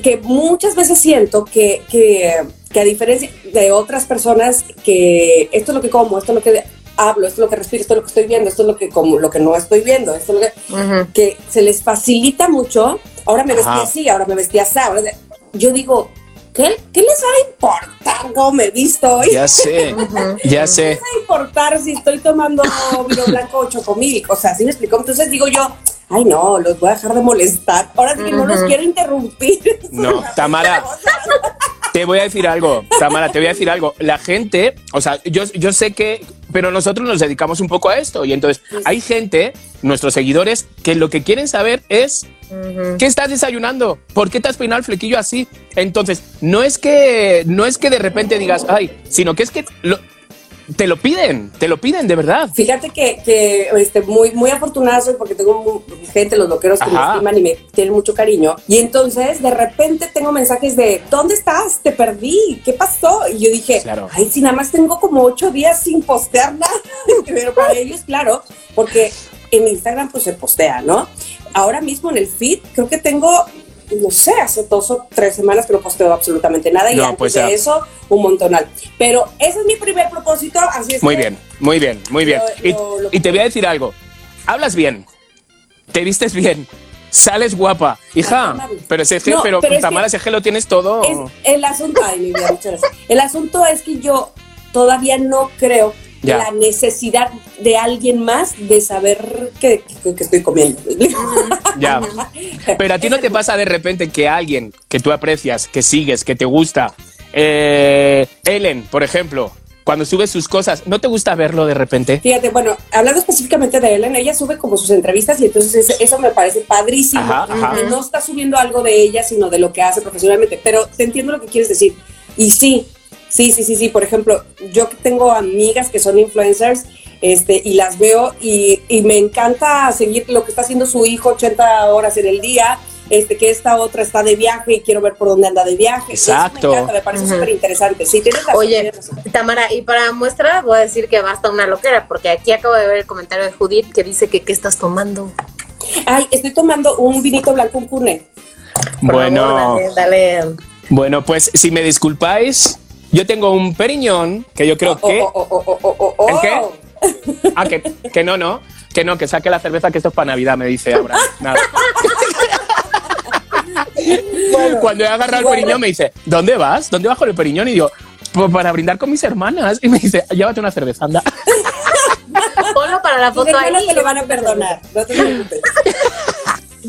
que muchas veces siento que, que, que a diferencia de otras personas, que esto es lo que como, esto es lo que hablo, esto es lo que respiro, esto es lo que estoy viendo, esto es lo que como, lo que no estoy viendo, esto es lo que que se les facilita mucho. Ahora me vestí Ajá. así, ahora me vestí así. Ahora yo digo, ¿qué, ¿qué les va a importar cómo me he visto hoy? Ya sé, ya sé. ¿Qué les va a importar si estoy tomando vino blanco o chocomil? O sea, ¿sí me explicó? Entonces digo yo, ay no, los voy a dejar de molestar. Ahora sí que no los quiero interrumpir. No, Tamara, te voy a decir algo, Tamara, te voy a decir algo. La gente, o sea, yo, yo sé que, pero nosotros nos dedicamos un poco a esto y entonces hay gente, nuestros seguidores, que lo que quieren saber es ¿qué estás desayunando? ¿Por qué te has peinado el flequillo así? Entonces, no es que, no es que de repente digas, ay, sino que es que lo- te lo piden, te lo piden de verdad. Fíjate que, que este, muy, muy afortunada soy porque tengo gente, los loqueros que me estiman y me tienen mucho cariño. Y entonces de repente tengo mensajes de, ¿dónde estás? Te perdí, ¿qué pasó? Y yo dije, Claro. ay, si nada más tengo como ocho días sin postear nada. Pero para ellos, claro, porque en Instagram pues se postea, ¿no? Ahora mismo en el feed creo que tengo... No sé, hace dos o tres semanas que no posteo absolutamente nada y No, antes pues de eso un montonal. Pero ese es mi primer propósito, así es Muy que bien, muy bien, muy bien. Lo- Y, lo- lo- y te voy a decir algo. Hablas bien, te vistes bien, sales guapa, hija. Pero si es que, No, pero, pero es Tamara, que- es que lo tienes todo. Es el asunto, ay, mi vida, muchas gracias. El asunto es que yo todavía no creo La necesidad de alguien más de saber que, que- que estoy comiendo. Ya. Pero a ti no te pasa de repente que alguien que tú aprecias, que sigues, que te gusta, eh, Ellen, por ejemplo, cuando sube sus cosas, ¿no te gusta verlo de repente? Fíjate, bueno, hablando específicamente de Ellen, ella sube como sus entrevistas y entonces eso, me parece padrísimo. Ajá, ajá. No está subiendo algo de ella, sino de lo que hace profesionalmente. Pero te entiendo lo que quieres decir. Y sí, sí, sí, sí, sí. Por ejemplo, yo que tengo amigas que son influencers este, y las veo y, y me encanta seguir lo que está haciendo su hijo 80 horas en el día. Este, que esta otra está de viaje y quiero ver por dónde anda de viaje. Eso Exacto. me encanta, me parece súper interesante. Sí, tienes razón. Oye, tienes razón. Tamara, y para muestra voy a decir que basta una loquera, porque aquí acabo de ver el comentario de Judith que dice que qué estás tomando. Ay, estoy tomando un vinito blanco, un cune. Bueno, favor, dale, dale. bueno, pues si me disculpáis, yo tengo un periñón que yo creo Oh, que. oh, oh, oh, oh, oh, oh, ¿El qué? Ah, que, que no, no. Que no, que saque la cerveza, que esto es para Navidad, me dice Abraham. Nada. Cuando he agarrado el periñón, me dice, ¿dónde vas? ¿Dónde vas con el periñón? Y digo, pues para brindar con mis hermanas. Y me dice, llévate una cerveza, anda. Ponlo para la foto ahí. te lo van a perdonar, no te preocupes.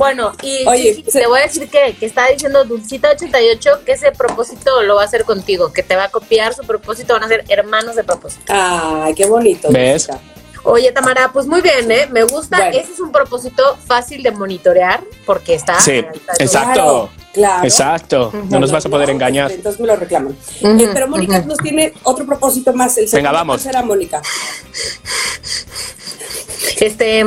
Bueno, y Oye, se- te voy a decir que, que está diciendo Dulcita88 que ese propósito lo va a hacer contigo, que te va a copiar su propósito, van a ser hermanos de propósito. Ay, qué bonito. ¿Ves? Oye, Tamara, pues muy bien, ¿eh? Me gusta. Bueno. Ese es un propósito fácil de monitorear porque está. Sí, está- exacto. Claro, claro. Exacto. No nos vas a poder No, engañar. este, Entonces me lo reclaman. Eh, pero Mónica nos tiene otro propósito más. El segundo, vamos. ¿cuál será Mónica? Este.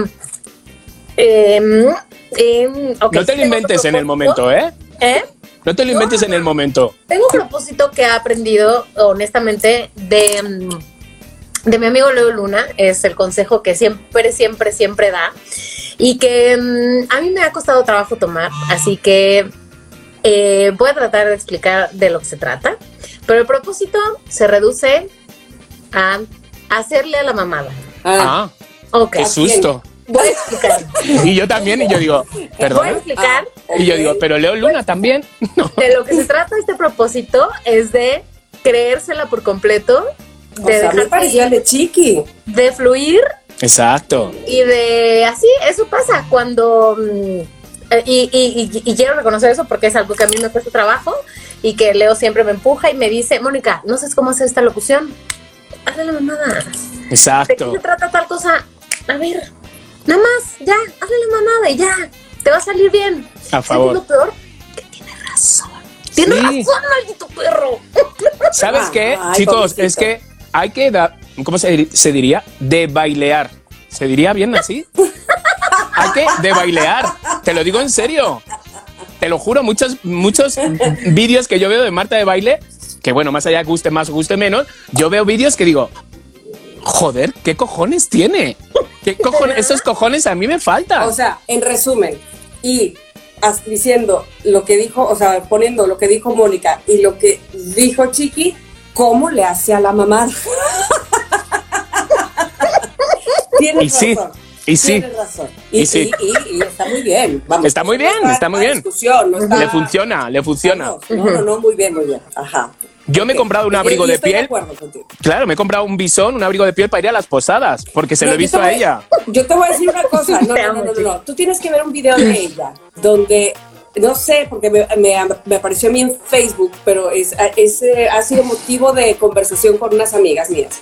em, em, No te lo inventes en el momento, ¿eh? ¿Eh? No te lo inventes en el momento. Tengo un propósito que he aprendido, honestamente, de, mm, de mi amigo Leo Luna. Es el consejo que siempre, siempre, siempre da. Y que mm, a mí me ha costado trabajo tomar. Así que eh, voy a tratar de explicar de lo que se trata. Pero el propósito se reduce a hacerle a la mamada. Ah, Ah, Ok. qué susto. Voy a explicar. Y yo también, y yo digo, Voy a perdón. explicar. Y yo digo, pero Leo Luna también. No. De lo que se trata este propósito es de creérsela por completo, o de sea, me parecía el de Chiqui. de fluir Exacto. y de así, eso pasa cuando mm, eh, y, y- y- y quiero reconocer eso porque es algo que a mí me cuesta trabajo y que Leo siempre me empuja y me dice, Mónica, no sabes cómo hacer esta locución, hazle la mamada. ¿De qué Exacto. se trata tal cosa? A ver, nada más, ya, hazle la mamada y ya, te va a salir bien. A ¿Sabes favor. lo peor? Que tiene razón. Tiene Sí. razón, maldito perro. ¿Sabes Ah, qué, ay, chicos? pobrecito. Es que hay que dar, ¿cómo se diría? De bailear. ¿Se diría bien así? hay que de bailear. Te lo digo en serio. Te lo juro, muchos, muchos vídeos que yo veo de Marta de baile, que bueno, más allá guste más o guste menos, yo veo vídeos que digo, joder, ¿qué cojones tiene? ¿Qué cojones? Esos cojones a mí me faltan. O sea, en resumen, y diciendo lo que dijo, o sea, poniendo lo que dijo Mónica y lo que dijo Chiqui, ¿cómo le hace a la mamá? Tienes Y sí, razón. y sí. Tienes razón. Y Y, sí. y- y- y está muy bien. Vamos, Está muy no bien, está muy bien. discusión, no está- le funciona, le funciona. No, no, no, muy bien, muy bien. Ajá. Yo me he comprado un abrigo de piel. Claro, me he comprado un bisón, un abrigo de piel para ir a las posadas, porque se No, lo he visto a ella. Yo te voy a decir una cosa. No, no, no, no, no. Tú tienes que ver un video de ella donde, no sé, porque me, me- me apareció a mí en Facebook, pero es, es, eh, ha sido motivo de conversación con unas amigas mías.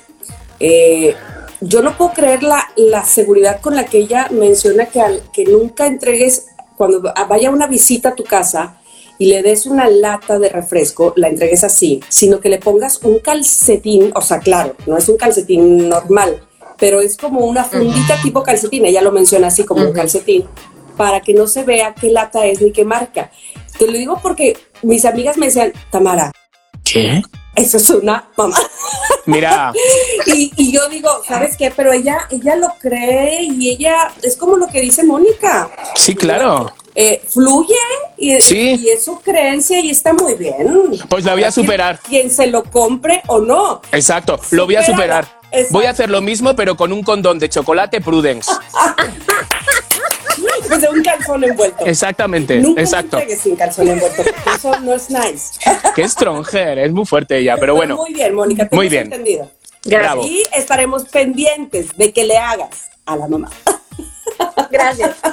Eh, yo no puedo creer la, la seguridad con la que ella menciona que, al- que nunca entregues, cuando vaya una visita a tu casa y le des una lata de refresco, la entregues así, sino que le pongas un calcetín, o sea, claro, no es un calcetín normal, pero es como una fundita tipo calcetín, ella lo menciona así como un calcetín, para que no se vea qué lata es ni qué marca. Te lo digo porque mis amigas me decían, Tamara, ¿Qué? eso es una mamá. Mira, Y, y yo digo, ¿sabes qué? Pero ella, ella lo cree y ella es como lo que dice Mónica. sí, claro. Eh, fluye y, Sí. y es su creencia y está muy bien. Pues la voy a superar. Quien, quien se lo compre o no. Exacto, lo voy a superar. Exacto. Voy a hacer lo mismo, pero con un condón de chocolate Prudence. Pues de un calzón envuelto. Exactamente, Nunca exacto. me entregues sin calzón envuelto. Eso no es nice. Qué stronger, es muy fuerte ella, pero bueno. Muy bien, Mónica. te Muy bien. entendido. Bravo. Y estaremos pendientes de que le hagas a la mamá. Gracias.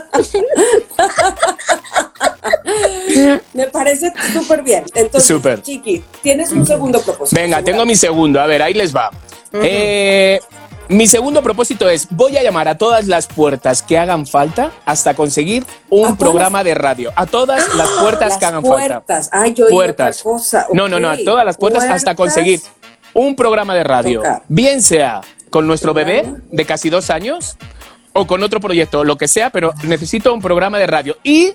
Me parece súper bien. Entonces, Súper. Chiqui, tienes un segundo propósito. Venga, tengo mi segundo. A ver, ahí les va. Eh, mi segundo propósito es, voy a llamar a todas las puertas que hagan falta hasta conseguir un programa de radio. A todas las puertas Las que hagan falta. puertas. Ay, yo Puertas. otra cosa. No, no, no, a todas las puertas hasta Puertas. conseguir un programa de radio. Tocar. Bien sea con nuestro bebé de casi dos años o con otro proyecto, lo que sea, pero necesito un programa de radio. Y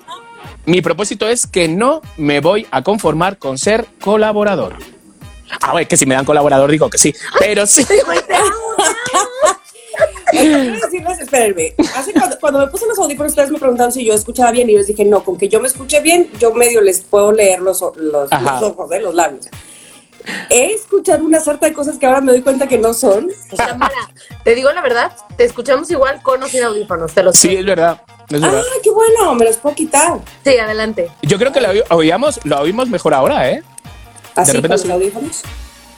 mi propósito es que no me voy a conformar con ser colaborador. A ver, que si me dan colaborador digo que sí, pero sí. Decirles, espérenme. Hace cuando, cuando me puse los audífonos, ustedes me preguntaron si yo escuchaba bien y yo les dije, no, con que yo me escuche bien, yo medio les puedo leer los, los, los ojos, eh, los labios. He escuchado una sarta de cosas que ahora me doy cuenta que no son. Tamara, te digo la verdad, te escuchamos igual con o sin audífonos, te lo Sí, sé. es verdad. Es verdad. ¡Ay, qué bueno! Me los puedo quitar. Sí, adelante. Yo creo que lo oí- oíamos, lo oímos mejor ahora, ¿eh? Así repente con los audífonos.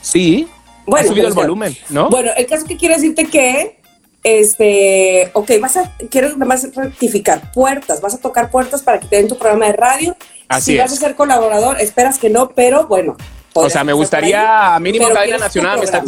Sí. Bueno, ha subido pero el o sea, volumen, ¿no? Bueno, el caso que quiero decirte que, este, ok, vas a, quiero nada más rectificar, puertas, vas a tocar puertas para que te den tu programa de radio. Así si vas a ser colaborador, esperas que no, pero bueno. O sea, me gustaría ahí, mínimo pero cadena nacional. me está-.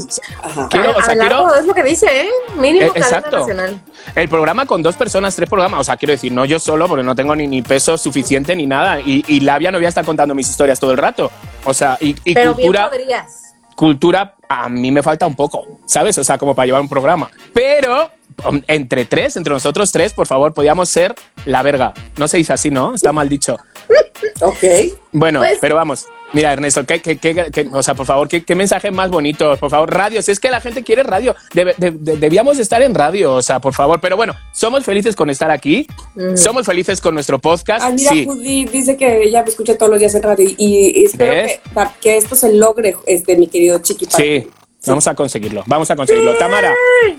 Quiero- o sea, quiero- es lo que dice, ¿eh? Mínimo Eh, cadena exacto. nacional. El programa con dos personas, tres programas. O sea, quiero decir, no yo solo, porque no tengo ni, ni peso suficiente ni nada. Y, y Labia no voy a estar contando mis historias todo el rato. O sea, y, y Pero cultura, bien podrías. cultura a mí me falta un poco, ¿sabes? O sea, como para llevar un programa. Pero um, entre tres, entre nosotros tres, por favor, podíamos ser la verga. No se dice así, ¿no? Está mal dicho. Ok. Bueno, Pues- pero vamos. Mira, Ernesto, ¿qué, qué- qué- qué- o sea, por favor, ¿qué, qué mensaje más bonito? Por favor, radio. Si es que la gente quiere radio, debe- de- de- debíamos estar en radio, o sea, por favor. Pero bueno, somos felices con estar aquí. Somos felices con nuestro podcast. Ah, mira, sí. Judith dice que ella me escucha todos los días en radio y, y espero que, que esto se logre, este, mi querido Chiqui. para- Sí, vamos a conseguirlo. Vamos a conseguirlo. Tamara,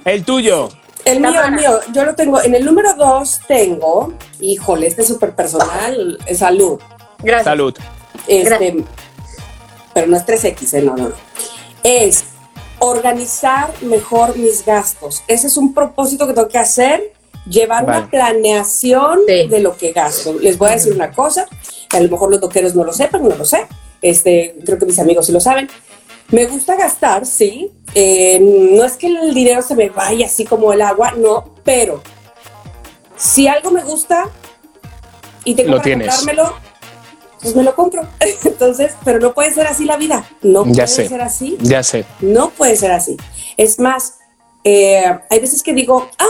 el tuyo. El mío, Tamara. el mío, yo lo tengo. En el número dos tengo, híjole, este es súper personal, salud. Gracias. Salud. Este, pero no es 3X, ¿eh? no, no, no. Es organizar mejor mis gastos. Ese es un propósito que tengo que hacer, llevar Vale. una planeación Sí. de lo que gasto. Les voy a decir una cosa, que a lo mejor los doqueros no lo sepan, no lo sé. Este, creo que mis amigos sí lo saben. Me gusta gastar, sí. Eh, no es que el dinero se me vaya así como el agua, no, pero si algo me gusta y tengo Lo para tienes. comprármelo, pues me lo compro. Entonces, pero no puede ser así la vida. No Ya puede sé. ser así. Ya sé. No puede ser así. Es más, eh, hay veces que digo, ah,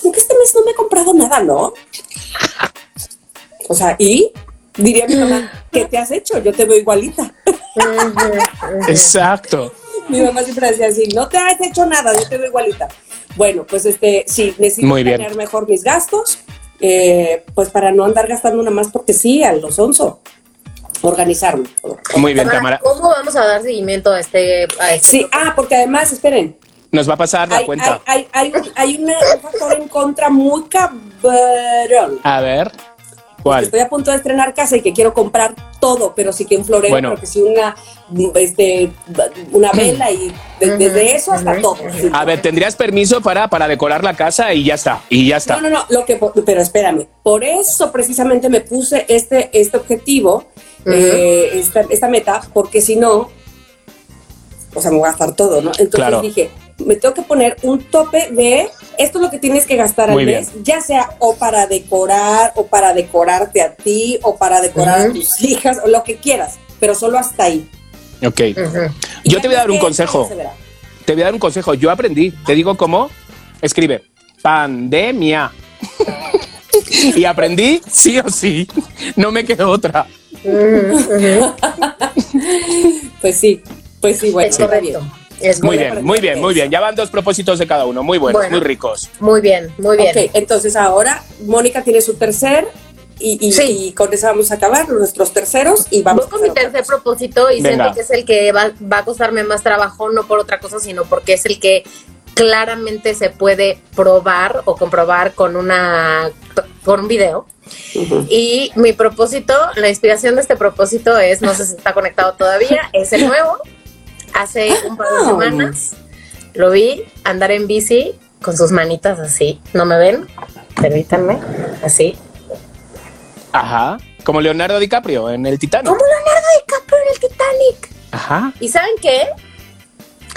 como que este mes no me he comprado nada, ¿no? O sea, y diría mi mamá, ¿qué te has hecho? Yo te veo igualita. Exacto. Mi mamá siempre decía así, no te has hecho nada, yo te veo igualita. Bueno, pues este, sí, necesito planear mejor mis gastos, eh, pues para no andar gastando nada más porque sí, a los onzo. Organizarme. Muy bien, Tamara, Tamara. ¿Cómo vamos a dar seguimiento a este? A este Sí, ah, porque además, esperen, Nos va a pasar la hay, cuenta. hay, hay, hay, un, hay una- un factor en contra muy cabrón. A ver. ¿Cuál? Que estoy a punto de estrenar casa y que quiero comprar todo, pero sí que en florero, Bueno. pero que sí una, este, una vela y de- desde eso hasta todo. sí. A ver, tendrías permiso para, para decorar la casa y ya está. Y ya está. No, no, no, lo que, pero espérame, por eso precisamente me puse este, este objetivo, eh, esta, esta meta, porque si no, o sea, me voy a gastar todo, ¿no? Entonces Claro. dije, me tengo que poner un tope de esto es lo que tienes que gastar al Muy mes, ya sea o para decorar, o para decorarte a ti, o para decorar a tus hijas, o lo que quieras, pero solo hasta ahí. Ok. Yo te voy a dar un consejo. Te voy a dar un consejo. Yo aprendí. Te digo cómo. Escribe. Pandemia. y aprendí sí o sí. No me quedó otra. Pues sí, pues sí, bueno, es está correcto. bien. Es Muy bien, muy bien, muy bien. Ya van dos propósitos de cada uno. Muy buenos, Bueno. muy ricos. Muy bien, muy bien. Ok, entonces ahora Mónica tiene su tercer y, y- Sí. y con eso vamos a acabar nuestros terceros y vamos Voy con a mi tercer propósito y Venga. siento que es el que va, va a costarme más trabajo, no por otra cosa, sino porque es el que claramente se puede probar o comprobar con una con un video. Ujú. Y mi propósito, la inspiración de este propósito es, no sé si está conectado todavía, es el nuevo. Hace un par de Ah. semanas lo vi andar en bici con sus manitas así. ¿No me ven? Permítanme. Así. Ajá. Como Leonardo DiCaprio en el Titanic. Como Leonardo DiCaprio en el Titanic. Ajá. ¿Y saben qué?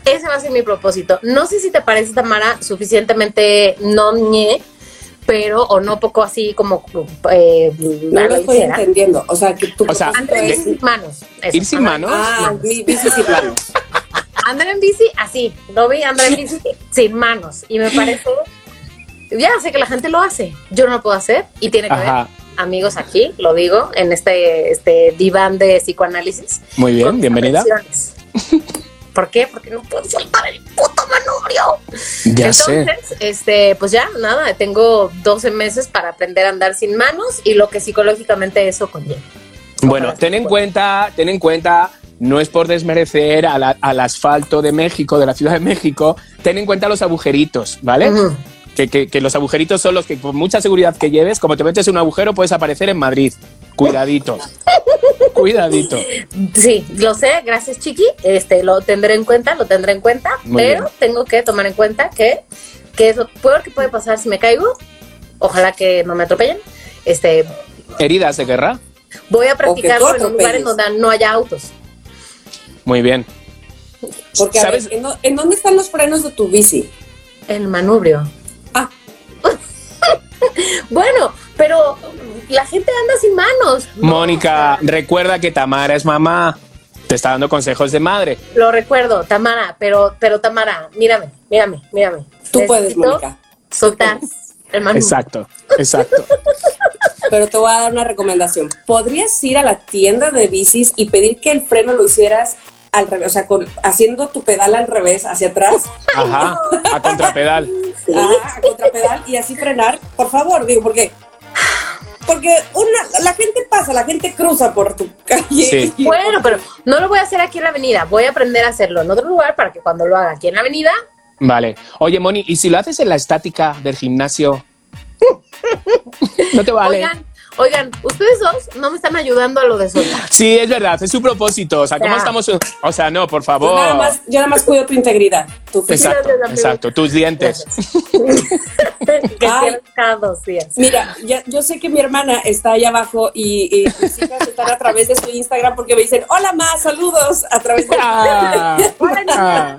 Ese va a ser mi propósito. No sé si te parece, Tamara, suficientemente no ñe, pero o no poco así como eh, No lo estoy entendiendo. O sea, que tu O sea, Andar en bici sin manos. eso. Ir sin Andar- manos. Ah, mi bici sin manos. Andar en bici así. Lo vi andar en bici sin manos. Y me parece. Ya sé que la gente lo hace. Yo no lo puedo hacer. Y tiene que Ajá. ver, amigos, aquí, lo digo, en este, este diván de psicoanálisis. Muy bien, bienvenida. ¿Por qué? Porque no puedo soltar el puto manubrio. Ya sé. Entonces, este, pues ya, nada, tengo 12 meses para aprender a andar sin manos y lo que psicológicamente eso conlleva. Bueno, ten en cuenta, ten en cuenta, no es por desmerecer a la- al asfalto de México, de la Ciudad de México, ten en cuenta los agujeritos, ¿vale? Ujú. que, que- que los agujeritos son los que, con mucha seguridad que lleves, como te metes en un agujero, puedes aparecer en Madrid. Cuidadito. Cuidadito. Sí, lo sé, gracias Chiqui, este, lo tendré en cuenta, lo tendré en cuenta, Muy pero bien. tengo que tomar en cuenta que, que es lo peor que puede pasar si me caigo, ojalá que no me atropellen, este, Heridas de guerra. voy a practicarlo en un lugar en donde no haya autos. Muy bien. Porque, a ver, ¿Sabes? ¿en, en dónde están los frenos de tu bici? El manubrio. Bueno, pero la gente anda sin manos. No, Mónica, recuerda que Tamara es mamá. Te está dando consejos de madre. lo recuerdo, Tamara, pero, pero Tamara, mírame, mírame, mírame. Tú puedes, Mónica. Soltar el manubrio. Exacto, exacto. Pero te voy a dar una recomendación. ¿Podrías ir a la tienda de bicis y pedir que el freno lo hicieras al revés? O sea, con, haciendo tu pedal al revés, hacia atrás, Ajá, a contrapedal. ajá, a contrapedal y así frenar. Por favor, digo, porque... Porque una, la gente pasa, la gente cruza por tu calle. Sí. Bueno, pero no lo voy a hacer aquí en la avenida. Voy a aprender a hacerlo en otro lugar para que cuando lo haga aquí en la avenida. Vale. Oye, Moni, ¿y si lo haces en la estática del gimnasio? No te vale. Oigan, oigan, ustedes dos no me están ayudando a lo de soltar. Sí, es verdad, es su propósito. O sea, ¿cómo Ya. estamos? O sea, no, por Yo favor. nada, más, yo nada más cuido tu integridad. Tu física. Exacto, exacto. Tus dientes. que Ay. cada dos días. Mira, ya- yo sé que mi hermana está allá abajo y, y mis hijas están a través de su Instagram porque me dicen, hola, ma, saludos a través de... Ah, ah.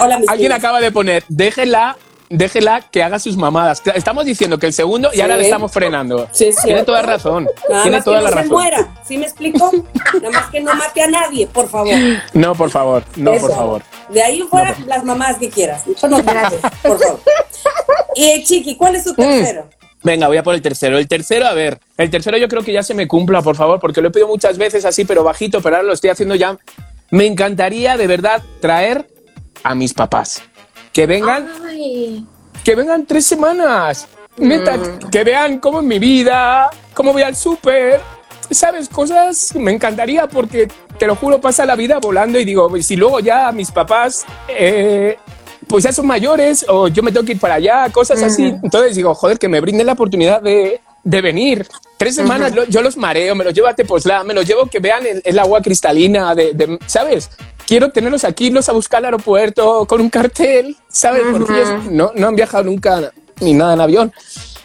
Hola, mis Alguien acaba de poner, déjela, déjela que haga sus mamadas. Estamos diciendo que el segundo y ahora le estamos frenando. Sí, Tiene toda razón. Nada Tiene más toda que la no se razón. muera, ¿sí me explico? Nada más que no mate a nadie, por favor. No, por favor, no, Eso. por favor. De ahí fuera, las mamás que quieras. Eso no Gracias. por favor. Y Chiqui, ¿cuál es tu tercero? Venga, voy a por el tercero. El tercero, a ver, el tercero yo creo que ya se me cumpla, por favor, porque lo he pedido muchas veces así, pero bajito, pero ahora lo estoy haciendo ya. Me encantaría de verdad traer a mis papás. Que vengan, Ay, que vengan tres semanas. Neta, Mm. que vean cómo es mi vida, cómo voy al súper. ¿Sabes? Cosas me encantaría porque, te lo juro, pasa la vida volando y digo, si luego ya mis papás, eh, pues ya son mayores o yo me tengo que ir para allá, cosas así. Ujú. Entonces digo, joder, que me brinden la oportunidad de, de venir. Tres semanas lo- yo los mareo, me los llevo a Tepoztlán, me los llevo que vean el, el agua cristalina, de, de- ¿sabes? Quiero tenerlos aquí, irlos a buscar al aeropuerto con un cartel, ¿sabes? Porque ellos no, no han viajado nunca ni nada en avión.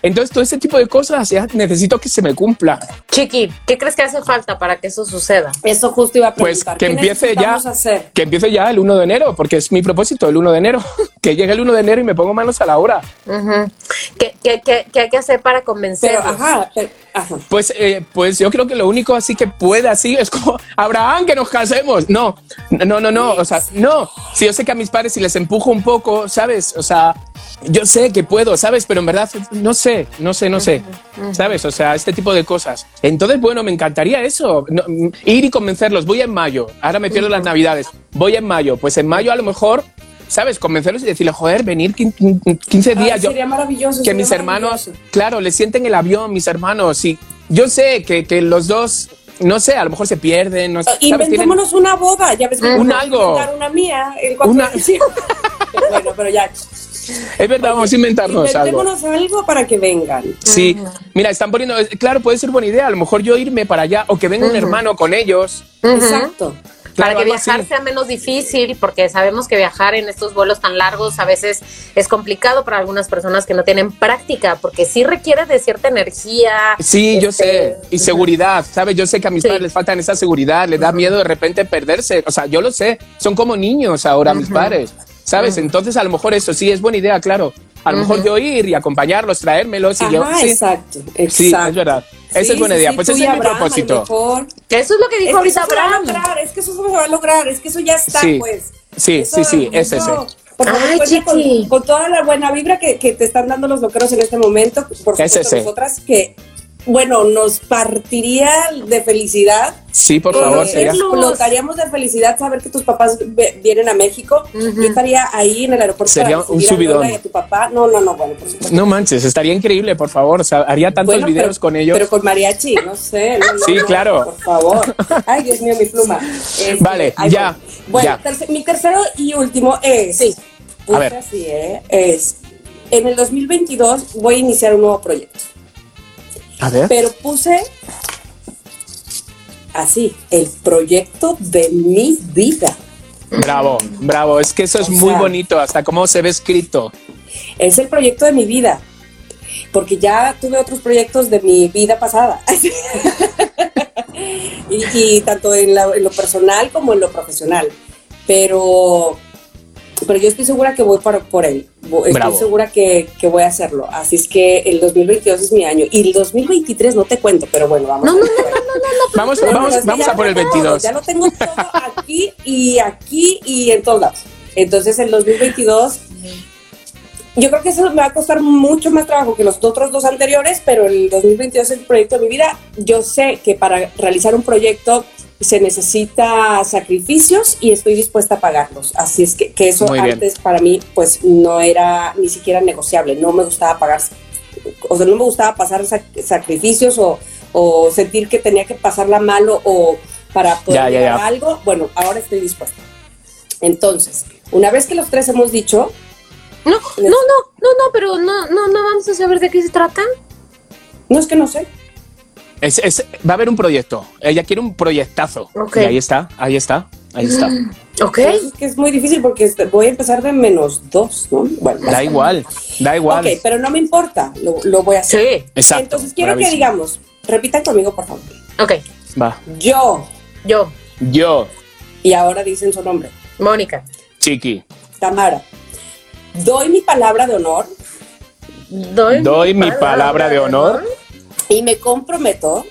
Entonces, todo ese tipo de cosas ya necesito que se me cumpla. Chiqui, ¿qué crees que hace falta para que eso suceda? Eso justo iba a Pues preguntar. que ¿Qué empiece ya, hacer? que empiece ya el 1 de enero, porque es mi propósito, el 1 de enero. Que llegue el 1 de enero y me pongo manos a la obra. Ujú. ¿Qué, qué- qué- qué hay que hacer para ajá, ajá. Pues, eh, pues yo creo que lo único así que puede así es como Abraham que nos casemos. No, no, no, no. O sea, no. Si yo sé que a mis padres si les empujo un poco, sabes, o sea, yo sé que puedo, sabes, pero en verdad no sé, no sé, no sé, sabes, o sea, este tipo de cosas. Entonces, bueno, me encantaría eso, no, mm, ir y convencerlos. Voy en mayo. Ahora me pierdo las navidades. Voy en mayo. Pues en mayo a lo mejor. ¿Sabes? Convencerlos y decirle, joder, venir quin- quin- 15 días. Yo, sería maravilloso. que sería mis hermanos, claro, le sienten el avión, mis hermanos. Y yo sé que, que los dos, no sé, a lo mejor se pierden. No, Inventémonos una boda, ya ves Un algo. una mía el 4 Una- bueno, pero ya. Es verdad, vamos a inventarnos algo. Inventémonos algo para que vengan. Sí, mira, están poniendo, claro, puede ser buena idea. A lo mejor yo irme para allá o que venga un hermano con ellos. Exacto. para que viajar así. sea menos difícil, porque sabemos que viajar en estos vuelos tan largos a veces es complicado para algunas personas que no tienen práctica, porque sí requiere de cierta energía. Sí, yo este, sé. Y seguridad, ¿sabes? Yo sé que a mis Sí. padres les faltan esa seguridad, les da miedo de repente perderse. O sea, yo lo sé. Son como niños ahora mis padres, ¿sabes? Entonces, a lo mejor eso sí es buena idea, claro. A lo mejor yo ir y acompañarlos, traérmelos y yo. Sí, exacto, exacto. sí, es verdad. Esa Sí, es buena sí, idea. sí, Pues ese es mi Abraham, propósito. mejor. Eso es lo que dijo Es que ahorita Abraham. lograr, es que eso se va a lograr, es que eso ya está, Sí. pues. Sí, Eso- sí, sí, es eso, ese. Por favor, Ay, con, toda la buena vibra que, que te están dando los loqueros en este momento, por Es supuesto nosotras, que, bueno, nos partiría de felicidad. Sí, por favor, sería. explotaríamos de felicidad saber que tus papás vienen a México. Yo estaría ahí en el aeropuerto Sería para un subidón. A tu papá. No, no, no, bueno, por supuesto. No manches, estaría increíble, por favor. O sea, haría tantos Bueno, videos pero- con ellos. Pero con mariachi, no sé. no, no, Sí, no, claro. Por favor. Ay, Dios mío, mi pluma. Este, Vale, ya, voy. Bueno, ya. terce- mi tercero y último es. Sí. puse A ver. así, ¿eh? Es. En el 2022 voy a iniciar un nuevo proyecto. A ver. Pero puse. Así, el proyecto de mi vida. Bravo, bravo. Es que eso es O muy sea- bonito, hasta cómo se ve escrito. Es el proyecto de mi vida. Porque ya tuve otros proyectos de mi vida pasada. y, y tanto en, la- en lo personal como en lo profesional. Pero, pero yo estoy segura que voy por, por él. Estoy Bravo. segura que, que voy a hacerlo. Así es que el 2022 es mi año. Y el 2023 no te cuento, pero bueno, vamos. No, a no, ver. Vamos, No, no, vamos, que vamos ya a por el tengo, 22. Ya lo tengo todo aquí y aquí y en todos lados. Entonces, el 2022, yo creo que eso me va a costar mucho más trabajo que los otros dos anteriores, pero el 2022 es el proyecto de mi vida. Yo sé que para realizar un proyecto se necesita sacrificios y estoy dispuesta a pagarlos. Así es que, que eso Muy bien. antes para mí pues no era ni siquiera negociable. No me gustaba pagar, o sea, no me gustaba pasar sac- sacrificios o, o sentir que tenía que pasarla malo o para poder Ya, algo. Bueno, ahora estoy dispuesta. Entonces, una vez que los tres hemos dicho, No, no, no, no, no, pero no, no, no vamos a saber de qué se trata. no es que no sé, Es- es- va a haber un proyecto. Ella quiere un proyectazo. Y ahí está, ahí está, ahí está. Ok. es que es muy difícil porque este- voy a empezar de menos dos, ¿no? Bueno, Da igual, da igual. Ok, pero no me importa, lo, lo voy a hacer. Sí. Exacto. Entonces quiero que digamos, repitan conmigo, por favor. Ok. Va. Yo, Yo, Yo, y ahora dicen su nombre, Mónica. Chiqui, Tamara, doy mi palabra de honor Doy, Doy mi palabra de honor. Y me comprometo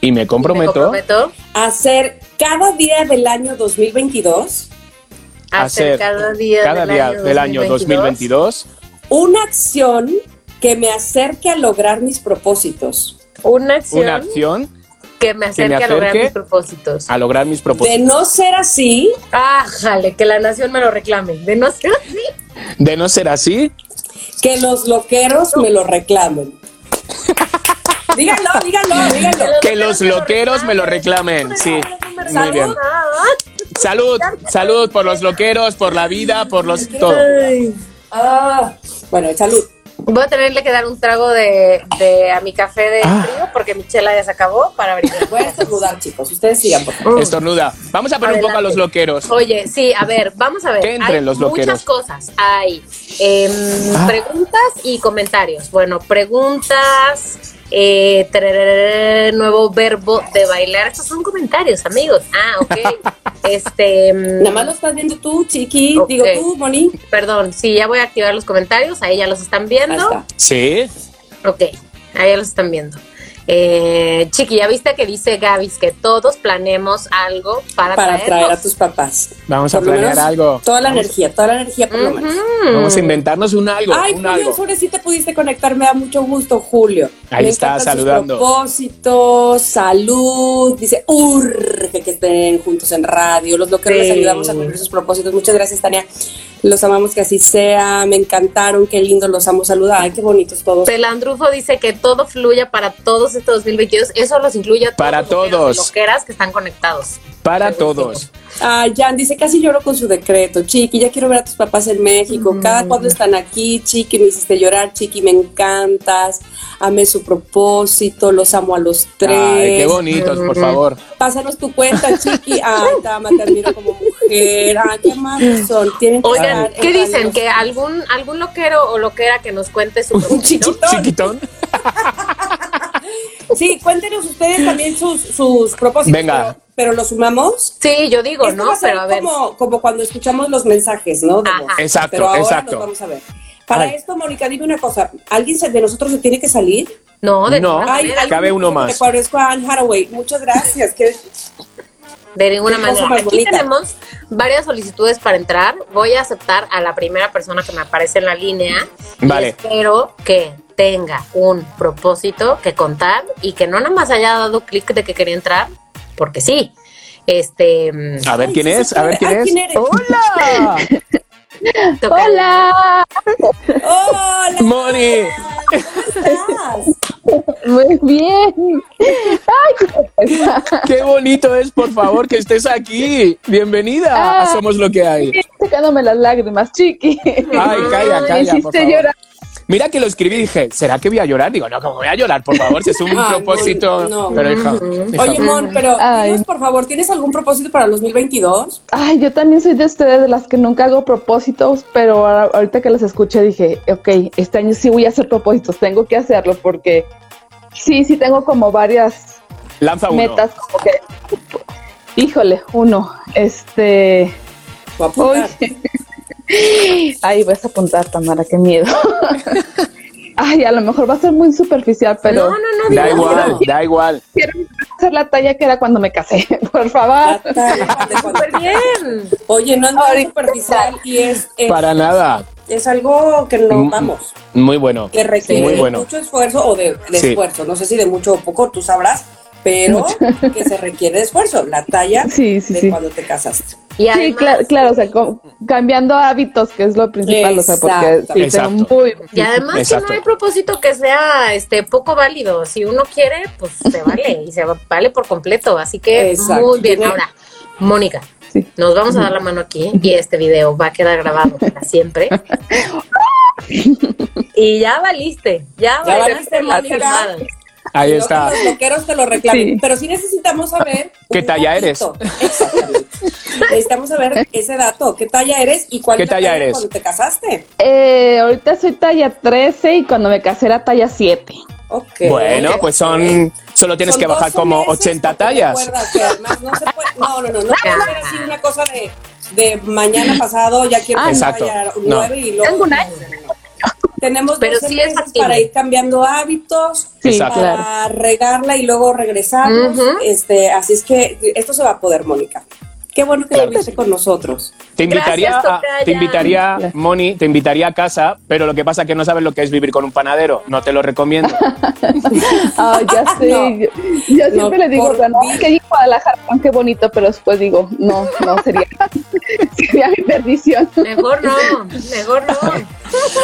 y me Me comprometo a hacer cada día del año 2022 a a hacer cada día, cada del, día año del año 2022 una acción que me acerque a lograr mis propósitos. Una acción, una acción que me acerque, a lograr mis propósitos. a lograr mis De propósitos. no ser así, Ájale, que la nación me lo reclame. De no ser así. De no ser así, que los loqueros me lo reclamen. Díganlo, díganlo, díganlo. que los loqueros me lo reclamen. Sí, muy Salud. bien. Salud, salud por los loqueros, por la vida, por los todo. Ay. Ah, bueno, salud. Voy a tenerle que dar un trago de, de a mi café de Ah. frío porque mi chela ya se acabó para abrir. Voy a estornudar, chicos. Ustedes sigan, por favor. Estornuda. Vamos a poner un poco a los loqueros. Oye, sí, a ver, vamos a ver. Que entren Hay los muchas loqueros. cosas. Hay em, Ah. preguntas y comentarios. Bueno, preguntas, eh, tereré, nuevo verbo de bailar. Estos son comentarios, amigos. Ah, ok. este, em, Nada más lo estás viendo tú, chiqui. Ok. Digo tú, Moni. perdón, sí, ya voy a activar los comentarios. Ahí ya los están Ahí viendo. está. Sí. Ok, ahí ya los están viendo. Eh, Chiqui, ya viste que dice Gavis que todos planeemos algo para, Para traer a tus papás. Vamos a Por planear menos algo. Toda la energía, toda la energía por lo menos. Vamos a inventarnos un algo. Ay, un Julio algo. Ensure, sí te pudiste conectar, me da mucho gusto, Julio. Ahí Me está, sus saludando. propósitos, salud, dice, urge que estén juntos en radio. Los loqueros Sí. les ayudamos a cumplir sus propósitos. Muchas gracias, Tania. Los amamos que así sea, me encantaron, qué lindo, los amo, saluda. Ay, qué bonitos todos. Pelandrufo dice que todo fluya para todos este 2022. Eso los incluye a todos Para los loqueros todos. loqueras que están conectados. Para todos. Ay, Jan dice, casi lloro con su decreto. Chiqui, ya quiero ver a tus papás en México. Mm. Cada cuando están aquí, Chiqui, me hiciste llorar. Chiqui, me encantas. Amé su propósito, los amo a los tres. Ay, qué bonitos, por favor. Pásanos tu cuenta, Chiqui. Ay, Tama, te admiro como mujer. Qué amables son. Tienen que Oigan, ¿qué en dicen? ¿Que algún, algún loquero o loquera que nos cuente su Un propósito? chiquitón. Chiquitón. Sí, cuéntenos ustedes también sus, sus propósitos. Venga. Pero, pero los sumamos. Sí, yo digo, Esto ¿no? va a ser Pero a ver. Como, como cuando escuchamos los mensajes, ¿no? Ajá. Exacto, Pero ahora exacto. nos vamos a ver. Para Ay. esto, Mónica, dime una cosa. ¿Alguien de nosotros se tiene que salir? No, de No. Ay, cabe uno más. Me parezco a Anne Hathaway. Muchas gracias. que De ninguna manera. Aquí bonita. tenemos varias solicitudes para entrar. Voy a aceptar a la primera persona que me aparece en la línea. Y Vale. espero que tenga un propósito que contar y que no nada más haya dado clic de que quería entrar, porque sí. Este. A ver quién es, a ver quién es. ¿quién eres? ¡Hola! ¡Hola! ¡Hola! Moni. ¿Cómo estás? Muy bien. Qué bonito es, por favor, que estés aquí. Bienvenida a Ah. Somos lo que hay. Secándome las lágrimas, chiqui. Ay, calla, Me calla, por hiciste favor. llorar. Mira que lo escribí y dije, ¿será que voy a llorar? Digo, no, ¿cómo voy a llorar? Por favor, si es un Ay, propósito. no, no. Pero hija, hija, Oye, Mon, pero dinos, por favor, ¿tienes algún propósito para el 2022? Ay, yo también soy de ustedes, de las que nunca hago propósitos, pero ahora- ahorita que los escuché dije, ok, este año sí voy a hacer propósitos, tengo que hacerlo porque sí, sí tengo como varias lanza uno. metas, como que, híjole, uno, este, apuntar. Ay, vas a apuntar, Tamara, qué miedo. Ay, a lo mejor va a ser muy superficial, pero No, no, no, Da igual, da igual. quiero hacer la talla que era cuando me casé, por favor. Súper bien. Oye, no es nada Ahorita. superficial y es, es, Para nada. es algo que no, vamos, Muy bueno. que requiere Muy bueno. mucho esfuerzo o de, de Sí. esfuerzo. No sé si de mucho o poco, tú sabrás, pero que se requiere de esfuerzo. La talla Sí, sí, de sí. cuando te casaste. Y Sí, además, claro, claro, o sea, cambiando hábitos, que es lo principal, o sea, porque sí, muy... Y además Exacto. que no hay propósito que sea este poco válido. Si uno quiere, pues se vale y se vale por completo. Así que Exacto. muy bien. Ahora, Mónica, Sí. nos vamos a dar la mano aquí y este video va a quedar grabado para siempre. y ya valiste, ya, Ya valiste valiste. Ahí no está. los loqueros te lo reclamen. Sí. Pero sí necesitamos saber. ¿Qué talla eres? poquito. Exactamente. necesitamos saber ese dato. ¿Qué talla eres y cuál ¿Qué talla eres? cuando te casaste? Eh, ahorita soy talla 13 y cuando me casé era talla 7. Ok. Bueno, pues son. Solo tienes Son que bajar 12 como meses, 80 porque tallas. recuerda que además no se puede. No, no, no. No puede ser así una cosa de, de mañana pasado, ya quiero Ah, que Exacto. No. 9 y luego. Tengo un año. Tenemos Pero 12 sí meses para ir cambiando hábitos, Sí, Exacto. claro. para regarla y luego regresarnos. Ujú. este, así es que esto se va a poder, Mónica. Qué bueno que estuviste con nosotros. Te invitaría, Gracias, a, te invitaría, Moni, te invitaría a casa, pero lo que pasa es que no sabes lo que es vivir con un panadero. No te lo recomiendo. Ah, ya sé. No. yo, yo siempre No, le digo, bueno, mí. que ir a Guadalajara, oh, qué bonito, pero después digo, no, no, sería, sería mi perdición. Mejor no, mejor no.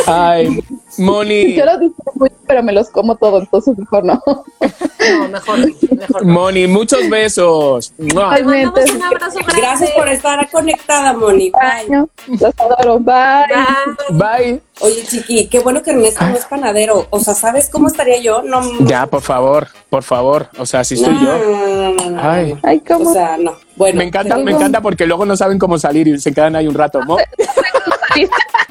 Ay, Moni. Yo lo disfruto muy, pero me los como todo, entonces mejor no. No, mejor, mejor. no. Moni, muchos besos. ¡Mua! Te mandamos un abrazo grande. Gracias por estar conectada, Moni. Bye. Los adoro, bye. Bye. Bye. Oye, Chiqui, qué bueno que Ernesto no es panadero. O sea, ¿sabes cómo estaría yo? No, Ya, por favor, por favor. O sea, si soy no, yo. no, no, no, no. Ay. Ay, cómo. O sea, no. Bueno, Me encanta, me encanta porque luego no saben cómo salir y se quedan ahí un rato. ¿no?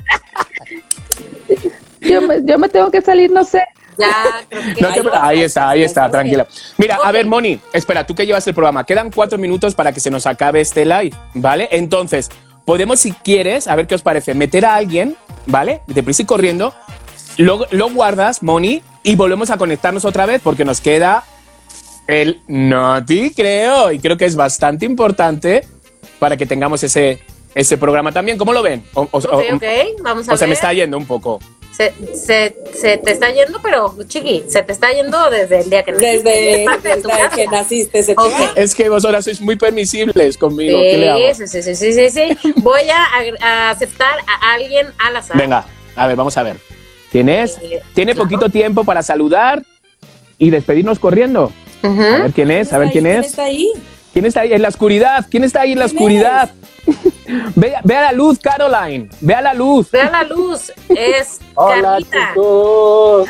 yo, me, yo me tengo que salir, no sé. Ya, creo que. No ahí está, ahí está, tranquila. Mira, a ver, Moni, espera, tú que llevas el programa, quedan cuatro minutos para que se nos acabe este live, ¿vale? Entonces, podemos, si quieres, a ver qué os parece, meter a alguien, ¿vale? Deprisa y corriendo, lo, lo guardas, Moni, y volvemos a conectarnos otra vez porque nos queda el Noti, creo, y creo que es bastante importante para que tengamos ese, ese programa también. ¿Cómo lo ven? O, o- Ok, o- ok, vamos a o se ver. me está yendo un poco. Se, se, se te está yendo, pero chiqui, se te está yendo desde el día que naciste. Desde, Es de desde casa. que naciste, se te Ok. va. Es que vosotras sois muy permisibles conmigo. ¿Qué le hago? Sí, sí, sí, sí, sí, sí. Voy a, a aceptar a alguien al azar. Venga, a ver, vamos a ver. ¿Tienes? Eh, ¿Tiene claro. poquito tiempo para saludar y despedirnos corriendo? A ver quién es, a ver quién ¿Quién es. está ahí? ¿Quién está ahí en la oscuridad? ¿Quién está ahí en la ¿Quién oscuridad? Ve, ve a la luz, Caroline. Ve a la luz. Vea la luz, es Hola Carlita. chicos,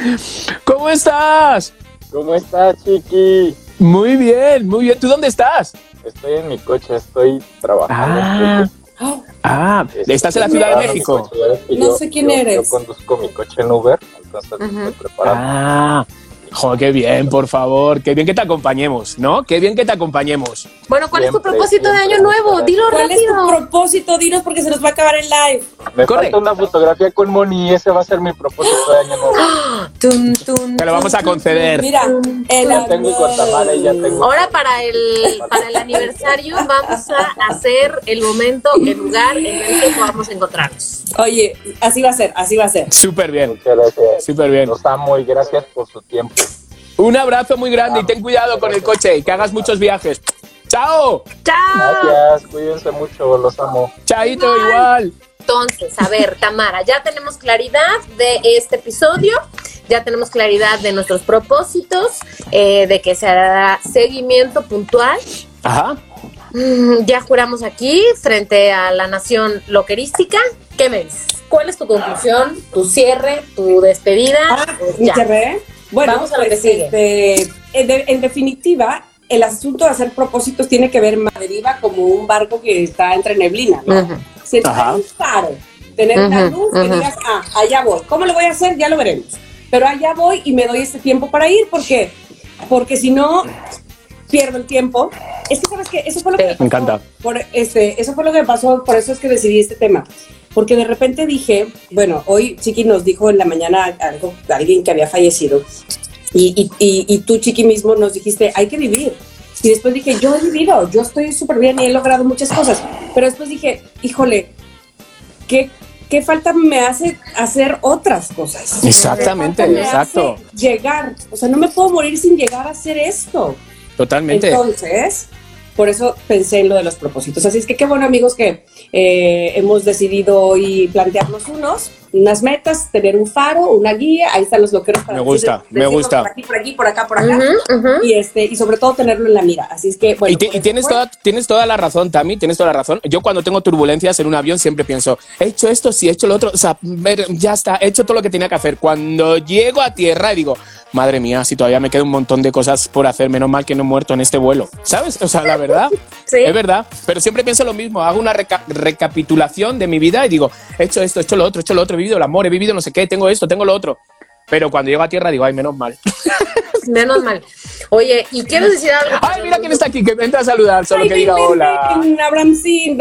¿Cómo estás? ¿cómo estás Chiqui? Muy bien, muy bien. ¿Tú dónde estás? Estoy en mi coche, estoy trabajando. Ah, Ah, ah, Este, estás en la Ciudad de México. coche. No yo- sé quién yo- eres. Yo conduzco mi coche en Uber, entonces estoy preparando. Ah, joder, qué bien, por favor. Qué bien que te acompañemos, ¿no? Qué bien que te acompañemos. Bueno, ¿cuál es tu Siempre, propósito de siempre, año nuevo? Dilo ¿Cuál es tu rápido. propósito? Dinos porque se nos va a acabar el live. Me Corre. falta una fotografía con Moni y ese va a ser mi propósito de año nuevo. Tun, tun, Te lo vamos a conceder. Mira, el Ya tengo y ya tengo. Ahora para el, para el aniversario vamos a hacer el momento, el lugar en el que podamos encontrarnos. Oye, así va a ser, así va a ser. Súper bien, súper bien. Los amo y gracias por su tiempo. Un abrazo muy grande y ten cuidado con el coche y que hagas muchos viajes. ¡Chao! ¡Chao! Gracias, cuídense mucho, los amo. Chaito igual. Entonces, a ver, Tamara, ya tenemos claridad de este episodio, ya tenemos claridad de nuestros propósitos, eh, de que se hará seguimiento puntual. Ajá. Mm, Ya juramos aquí frente a la nación loquerística. ¿Qué me dices? ¿Cuál es tu conclusión, tu cierre, tu despedida? Ah, Pues ¿mi ya. cerré? Bueno, Vamos a lo pues, que sigue. este, en, de- en definitiva, el asunto de hacer propósitos tiene que ver más deriva como un barco que está entre neblina, ¿no? Ujú. Si el Ajá. un faro, tener una Ujú, luz que ujú. digas, ah, allá voy. ¿Cómo lo voy a hacer? Ya lo veremos. Pero allá voy y me doy este tiempo para ir, ¿por qué? Porque si no, pierdo el tiempo. Es que, ¿sabes qué? Eso fue lo que Sí. me pasó. Me encanta. Por, este, eso fue lo que me pasó, por eso es que decidí este tema. Porque de repente dije, bueno, hoy Chiqui nos dijo en la mañana algo, alguien que había fallecido. Y, y, y, y tú, Chiqui, mismo nos dijiste, hay que vivir. Y después dije, yo he vivido, yo estoy súper bien y he logrado muchas cosas. Pero después dije, híjole, ¿qué, qué falta me hace hacer otras cosas? Exactamente, ¿Qué falta me exacto. hace Llegar, o sea, no me puedo morir sin llegar a hacer esto. Totalmente. Entonces, por eso pensé en lo de los propósitos. Así es que qué bueno, amigos, que eh, hemos decidido hoy plantearnos unos, unas metas, tener un faro, una guía. Ahí están los loqueros para Me gusta, decir- me gusta. Por aquí, por aquí, por acá, por acá. Y, este, y sobre todo tenerlo en la mira. Así es que, bueno. y, eso tienes, fue. toda, tienes toda la razón, Tami, tienes toda la razón. Yo cuando tengo turbulencias en un avión siempre pienso, he hecho esto, sí, he hecho lo otro, o sea, ya está, he hecho todo lo que tenía que hacer. Cuando llego a tierra y digo, madre mía, si todavía me queda un montón de cosas por hacer, menos mal que no he muerto en este vuelo, ¿sabes? O sea, la verdad, Sí. es verdad, pero siempre pienso lo mismo, hago una reca- recapitulación de mi vida y digo, he hecho esto, he hecho lo otro, he hecho lo otro, he vivido el amor, he vivido no sé qué, tengo esto, tengo lo otro. Pero cuando llego a tierra digo, ay, menos mal. Menos mal. Oye, y quiero decir algo. Ay, mira quién está aquí, que me entra a saludar, solo Ay, que diga hola. Ay,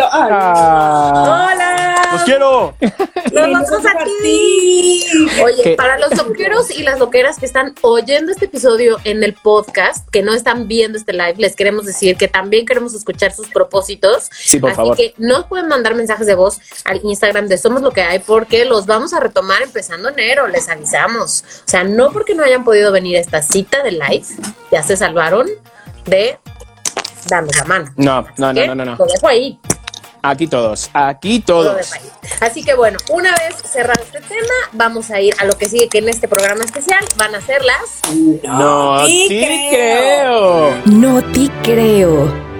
Ah. ¡Hola! ¡Los quiero! ¡Nos y vamos nosotros a ti! ti. Oye, ¿Qué? para los loqueros y las loqueras que están oyendo este episodio en el podcast, que no están viendo este live, les queremos decir que también queremos escuchar sus propósitos. Sí, por Así favor. que nos pueden mandar mensajes de voz al Instagram de Somos Lo que hay porque los vamos a retomar empezando enero, les avisamos. O sea, no porque no hayan podido venir a esta cita de live, ya se salvaron de darnos la mano. No, no, no, no, no, no. Lo dejo ahí. Aquí todos, aquí todos. Así que bueno, una vez cerrado este tema, vamos a ir a lo que sigue, que en este programa especial van a ser las... No sí te creo. No te creo.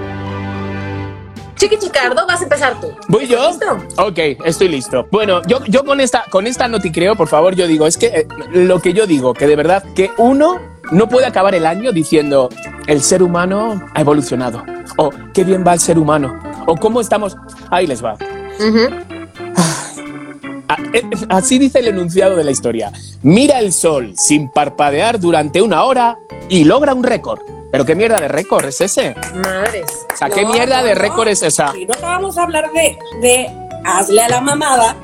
Chiqui Chicardo, vas a empezar tú. ¿Voy yo? ¿Listo? Ok, estoy listo. Bueno, yo, yo con esta, con esta no te creo, por favor, yo digo, es que eh, lo que yo digo, que de verdad, que uno no puede acabar el año diciendo el ser humano ha evolucionado. O qué bien va el ser humano. O cómo estamos. Ahí les va. Ujú. Ah, eh, Así dice el enunciado de la historia. Mira el sol sin parpadear durante una hora y logra un récord. Pero qué mierda de récord es ese. Madres. O sea, qué No, mierda no, de no. récord es esa. Y no vamos a hablar de, de hazle a la mamada.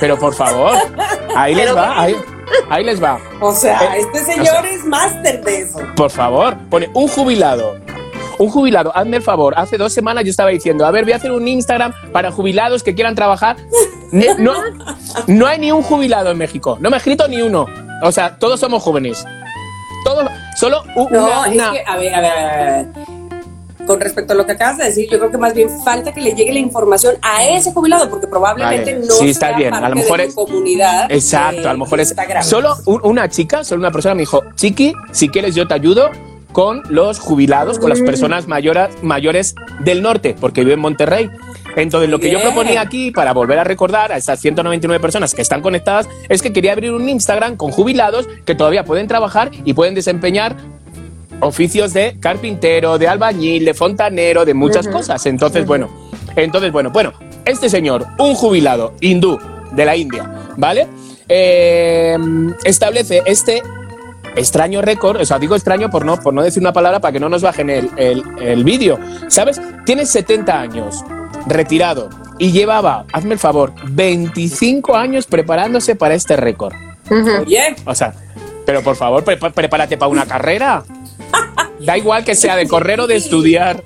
Pero por favor, ahí les Pero va, ahí, ahí les va. O sea, Eh, este o señor sea- es máster de eso. Por favor, pone un jubilado. Un jubilado, hazme el favor. Hace dos semanas yo estaba diciendo, a ver, voy a hacer un Instagram para jubilados que quieran trabajar. No, no, hay ni un jubilado en México. No me he escrito ni uno. O sea, todos somos jóvenes. Todos, solo u- No, una, es una- que, a ver, a ver, a ver. Con respecto a lo que acabas de decir, yo creo que más bien falta que le llegue la información a ese jubilado, porque probablemente Vale. no Sí, está sea bien. A lo parte mejor de es- comunidad. Exacto, a lo mejor es Instagram. solo un- una chica, solo una persona me dijo, Chiqui, si quieres yo te ayudo con los jubilados, con las personas mayora- mayores del norte, porque vive en Monterrey. Entonces, lo que yo proponía aquí, para volver a recordar a estas 199 personas que están conectadas, es que quería abrir un Instagram con jubilados que todavía pueden trabajar y pueden desempeñar oficios de carpintero, de albañil, de fontanero, de muchas cosas. Entonces, bueno, entonces, bueno, bueno, este señor, un jubilado hindú de la India, ¿vale? Eh, establece este extraño récord, o sea, digo extraño por no, por no decir una palabra para que no nos bajen el, el, el vídeo, ¿sabes? Tiene 70 años, retirado, y llevaba, hazme el favor, 25 años preparándose para este récord. Ujú. Oye, O sea, pero por favor, prepárate para una carrera. Da igual que sea de correr o de estudiar.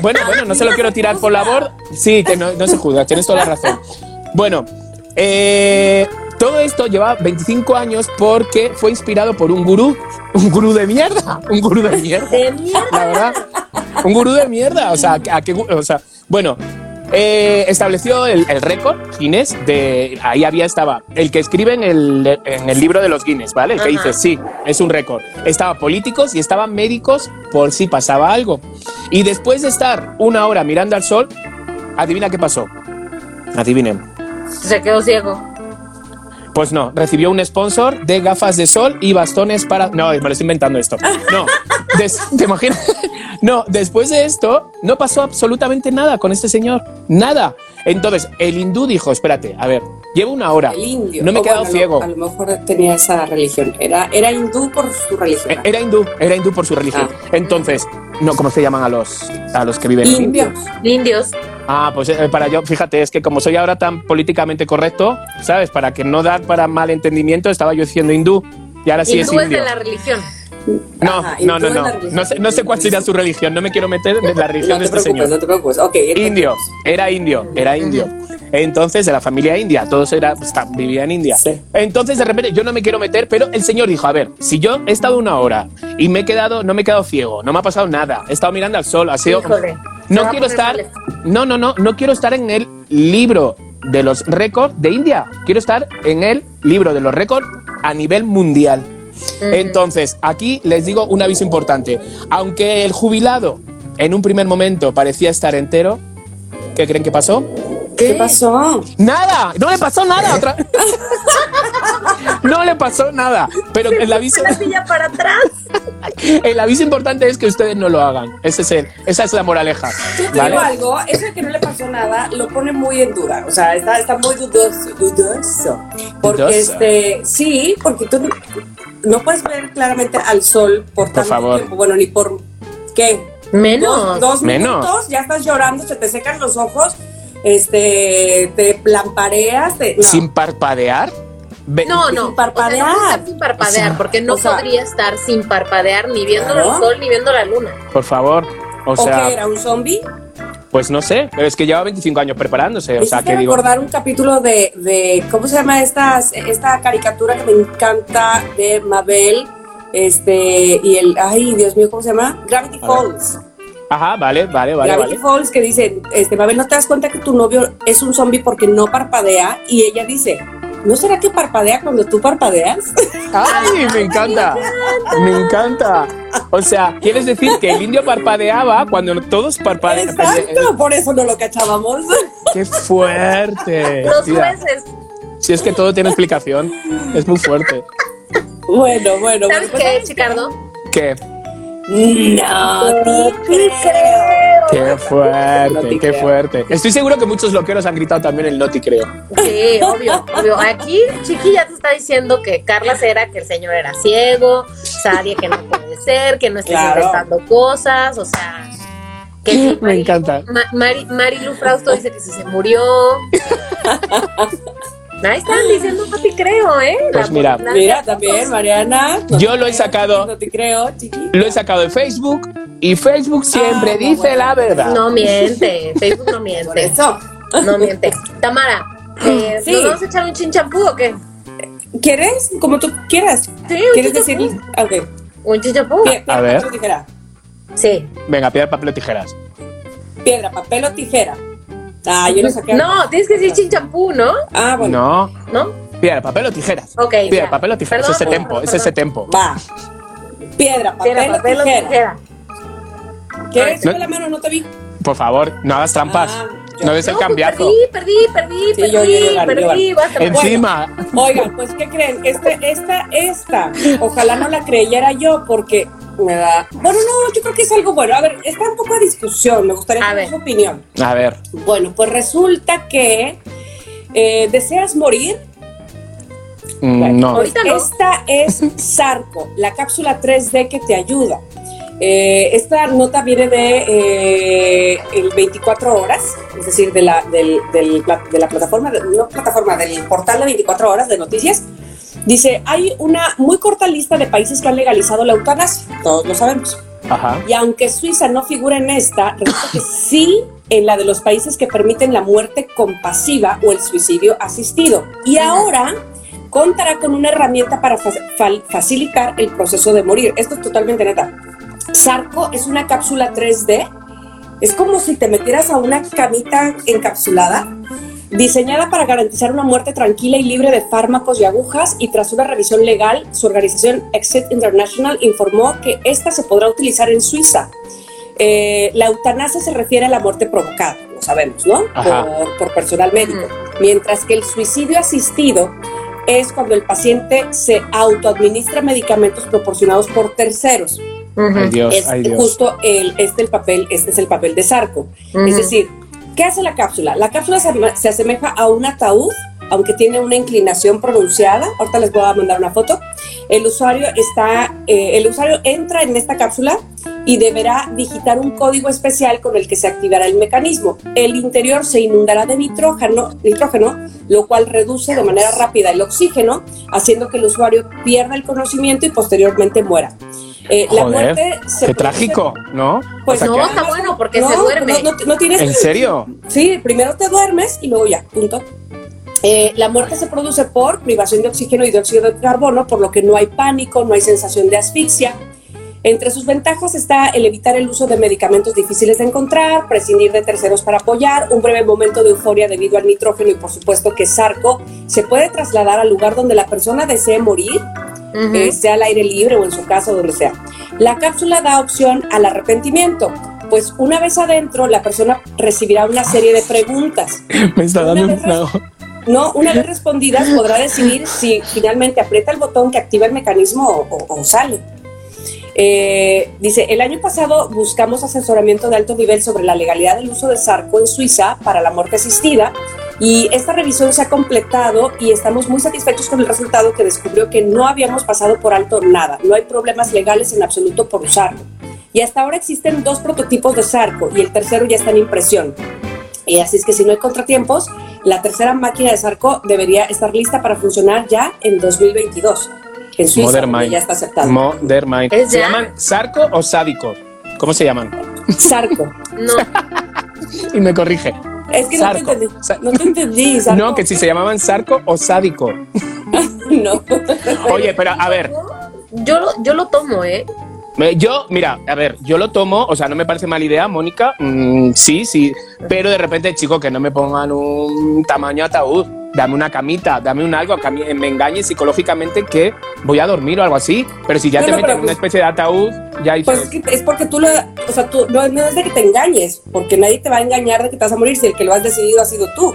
Bueno, bueno, no se lo quiero tirar por la borda. Sí, que no, no se juzga, tienes toda la razón. Bueno, eh, todo esto lleva 25 años porque fue inspirado por un gurú. Un gurú de mierda. Un gurú de mierda. De mierda. La verdad. Un gurú de mierda. O sea, ¿a qué o sea, bueno, eh, estableció el, el récord Guinness de. Ahí había estaba el que escribe en el, en el libro de los Guinness, ¿vale? El que Ajá. dice, sí, es un récord. Estaba políticos y estaban médicos por si pasaba algo. Y después de estar una hora mirando al sol, adivina qué pasó. Adivinen. Se quedó ciego. Pues no, recibió un sponsor de gafas de sol y bastones para. No, me lo estoy inventando esto. No, des- ¿te imaginas? No, después de esto, no pasó absolutamente nada con este señor. Nada. Entonces, el hindú dijo: Espérate, a ver, llevo una hora. el indio. No me he quedado bueno, ciego. A lo mejor tenía esa religión. Era, era hindú por su religión. Era hindú, era hindú por su religión. Ah. Entonces, no, ¿cómo se llaman a los, a los que viven? Indios. Indios. Ah, pues eh, para yo, fíjate, es que como soy ahora tan políticamente correcto, ¿sabes? Para que no dar para mal entendimiento, estaba yo diciendo hindú. Y ahora sí Hindú es es de indio. la religión. No, Ajá, no, no, no. No sé, no sé cuál sería su religión. No me quiero meter en la religión No de te este preocupes, señor. no te preocupes. Ok, Indio, era indio, era indio. Entonces, de la familia india, todos era, está- vivía en India. Sí. Entonces, de repente, yo no me quiero meter, pero el señor dijo, a ver, si yo he estado una hora y me he quedado, no me he quedado ciego, no me ha pasado nada, he estado mirando al sol, ha sido... Híjole. No quiero estar... mal No, no, no, no quiero estar en el libro de los récords de India. Quiero estar en el libro de los récords a nivel mundial. Entonces, aquí les digo un aviso importante. Aunque el jubilado en un primer momento parecía estar entero, ¿qué creen que pasó? ¿Qué pasó? Nada, no le pasó nada. Otra... no le pasó nada. Pero el aviso, La silla para atrás. el aviso importante es que ustedes no lo hagan. Ese es el, esa es la moraleja. Yo te ¿vale? digo algo, eso que no le pasó nada lo pone muy en duda, o sea, está, está muy dudoso, dudoso, porque Dudoso. este, sí, porque tú no, puedes ver claramente al sol por tanto favor. tiempo, bueno, ni por, ¿qué? Menos. Dos, dos Menos. minutos, ya estás llorando, se te secan los ojos, este, te lampareas, te, no. Sin parpadear. Ve- No, no. Sin parpadear. O sea, no estar sin parpadear, O sea, porque no o sea- podría estar sin parpadear ni viendo Claro. el sol ni viendo la luna. Por favor. O ¿O sea, qué era, un zombie? pues no sé, pero es que lleva 25 años preparándose. O sea, que digo. recordar un capítulo de, de ¿cómo se llama estas, esta caricatura que me encanta de Mabel? Este, y el, ay, Dios mío, ¿cómo se llama? Gravity A ver. Falls. Ajá, vale, vale, vale, Gravity vale. Falls que dice, este, Mabel, ¿no te das cuenta que tu novio es un zombie porque no parpadea? Y ella dice, ¿no será que parpadea cuando tú parpadeas? ¡Ay, me encanta! Me encanta. O sea, ¿quieres decir que el indio parpadeaba cuando todos parpadean? Exacto, por eso no lo cachábamos. ¡Qué fuerte! Los Tía, jueces. Si es que todo tiene explicación, es muy fuerte. bueno, bueno. ¿Sabes bueno, qué, Chicardo? ¿Qué? No, te creo. ¡Qué No fuerte! te ¡Qué creo. fuerte! Estoy seguro que muchos loqueros han gritado también el noti, creo. Sí, obvio, obvio. Aquí Chiqui ya te está diciendo que Carla era que el señor era ciego, Sadia que no puede ser, que no está Claro. inventando cosas, o sea, que sí, Me Mari- encanta. Ma- Mari, Marilu Frausto dice que si se murió. Ahí están diciendo, no te creo, ¿eh? Pues mira. la- Mira, también, Mariana. no Yo lo he sacado. No te creo, chiqui. Lo he sacado de Facebook y Facebook siempre Ah, dice bueno. la verdad. No miente, Facebook no Por miente. eso. No miente. Tamara, eh, Sí. ¿nos vamos a echar un chinchampú o qué? ¿Quieres? Como tú quieras. Sí, un ¿Quieres decir? Ok. ¿Un chinchampú? Pie- A Piedra, ver. papel o tijera. Sí. Venga, piedra, papel o tijeras. Piedra, papel o tijera. Ah, yo lo saqué. No, tienes que decir chinchampú, ¿no? Ah, bueno. No. ¿No? Piedra, papel o tijeras. Ok. Piedra, ya. papel o tijeras. Perdón, es ese perdón, tempo, perdón, es ese tempo. Va. Piedra, papel, Piedra, papel o tijera. tijera. ¿Quieres? No. La mano, no te vi. Por favor, no hagas trampas. Ah, yo- no el No, pues cambiazo. Perdí, perdí, perdí, Sí, perdí, yo- yo- yo perdí. basta, Encima. Oigan, pues, ¿qué creen? Este, esta, esta, ojalá no la creyera yo porque me da... Bueno, no, yo creo que es algo bueno. A ver, está un poco a discusión, me gustaría saber su opinión. A ver. Bueno, pues resulta que eh, deseas morir. mm, Bueno, no. pues esta es Sarco, la cápsula 3D que te ayuda. Eh, esta nota viene de eh, el 24 horas, es decir, de la, del- de la plataforma, de- no plataforma, del portal de 24 horas de noticias. Dice, hay una muy corta lista de países que han legalizado la eutanasia, todos lo sabemos. Ajá. Y aunque Suiza no figura en esta, resulta que sí en la de los países que permiten la muerte compasiva o el suicidio asistido. Y ahora contará con una herramienta para fa- fa- facilitar el proceso de morir. Esto es totalmente neta. Sarco es una cápsula 3D. Es como si te metieras a una camita encapsulada, diseñada para garantizar una muerte tranquila y libre de fármacos y agujas. Y tras una revisión legal, su organización Exit International informó que esta se podrá utilizar en Suiza. Eh, la eutanasia se refiere a la muerte provocada, lo sabemos, ¿no? Por, por personal médico. Mientras que el suicidio asistido es cuando el paciente se autoadministra medicamentos proporcionados por terceros. Ujú, Ay, Dios, es ay, Dios. justo el, este, el papel, este es el papel de Sarco. ujú. Es decir, ¿qué hace la cápsula? La cápsula se, asemeja a un ataúd, aunque tiene una inclinación pronunciada. Ahorita les voy a mandar una foto. El usuario está, eh, el usuario entra en esta cápsula y deberá digitar un código especial con el que se activará el mecanismo. El interior se inundará de nitrógeno, nitrógeno, lo cual reduce de manera rápida el oxígeno, haciendo que el usuario pierda el conocimiento y posteriormente muera. Eh, la muerte se Qué produce- trágico, ¿no? Pues O sea no, que- está bueno porque no, se duerme. No, no- no tienes ¿En serio? Sí, primero te duermes y luego ya, punto. Eh, la muerte se produce por privación de oxígeno y dióxido de carbono, por lo que no hay pánico, no hay sensación de asfixia. Entre sus ventajas está el evitar el uso de medicamentos difíciles de encontrar, prescindir de terceros para apoyar, un breve momento de euforia debido al nitrógeno y por supuesto que Sarco se puede trasladar al lugar donde la persona desee morir Ujú. eh, sea al aire libre o en su casa, donde sea. La cápsula da opción al arrepentimiento, pues una vez adentro la persona recibirá una serie de preguntas. Me está dando un No, una vez respondidas podrá decidir si finalmente aprieta el botón que activa el mecanismo o, o- o sale. Eh, dice, el año pasado buscamos asesoramiento de alto nivel sobre la legalidad del uso de Sarco en Suiza para la muerte asistida y esta revisión se ha completado y estamos muy satisfechos con el resultado que descubrió que no habíamos pasado por alto nada, no hay problemas legales en absoluto por usarlo. Y hasta ahora existen dos prototipos de Sarco y el tercero ya está en impresión. Y así es que si no hay contratiempos, la tercera máquina de Sarco debería estar lista para funcionar ya en 2022. En Suiza, Modern Mind. ya está aceptado. Modern Mind. ¿Es ¿Se ya? llaman Sarco o Sádico? ¿Cómo se llaman? Sarco. No, Y me corrige. Es que Sarco. no te entendí. No te entendí, Sarco. No, que si se llamaban Sarco o Sádico. No. Oye, pero a ver, yo lo, yo lo tomo, ¿eh? Eh, Yo, mira, a ver, yo lo tomo, o sea, no me parece mala idea, Mónica, mm, sí, sí, pero de repente, chico, que no me pongan un tamaño ataúd, dame una camita, dame un algo, que me engañe psicológicamente que voy a dormir o algo así, pero si ya No, te no, meten en una pues- especie de ataúd, ya hay... Pues es, que es porque tú lo, o sea, tú, no, no es de que te engañes, porque nadie te va a engañar de que te vas a morir si el que lo has decidido ha sido tú.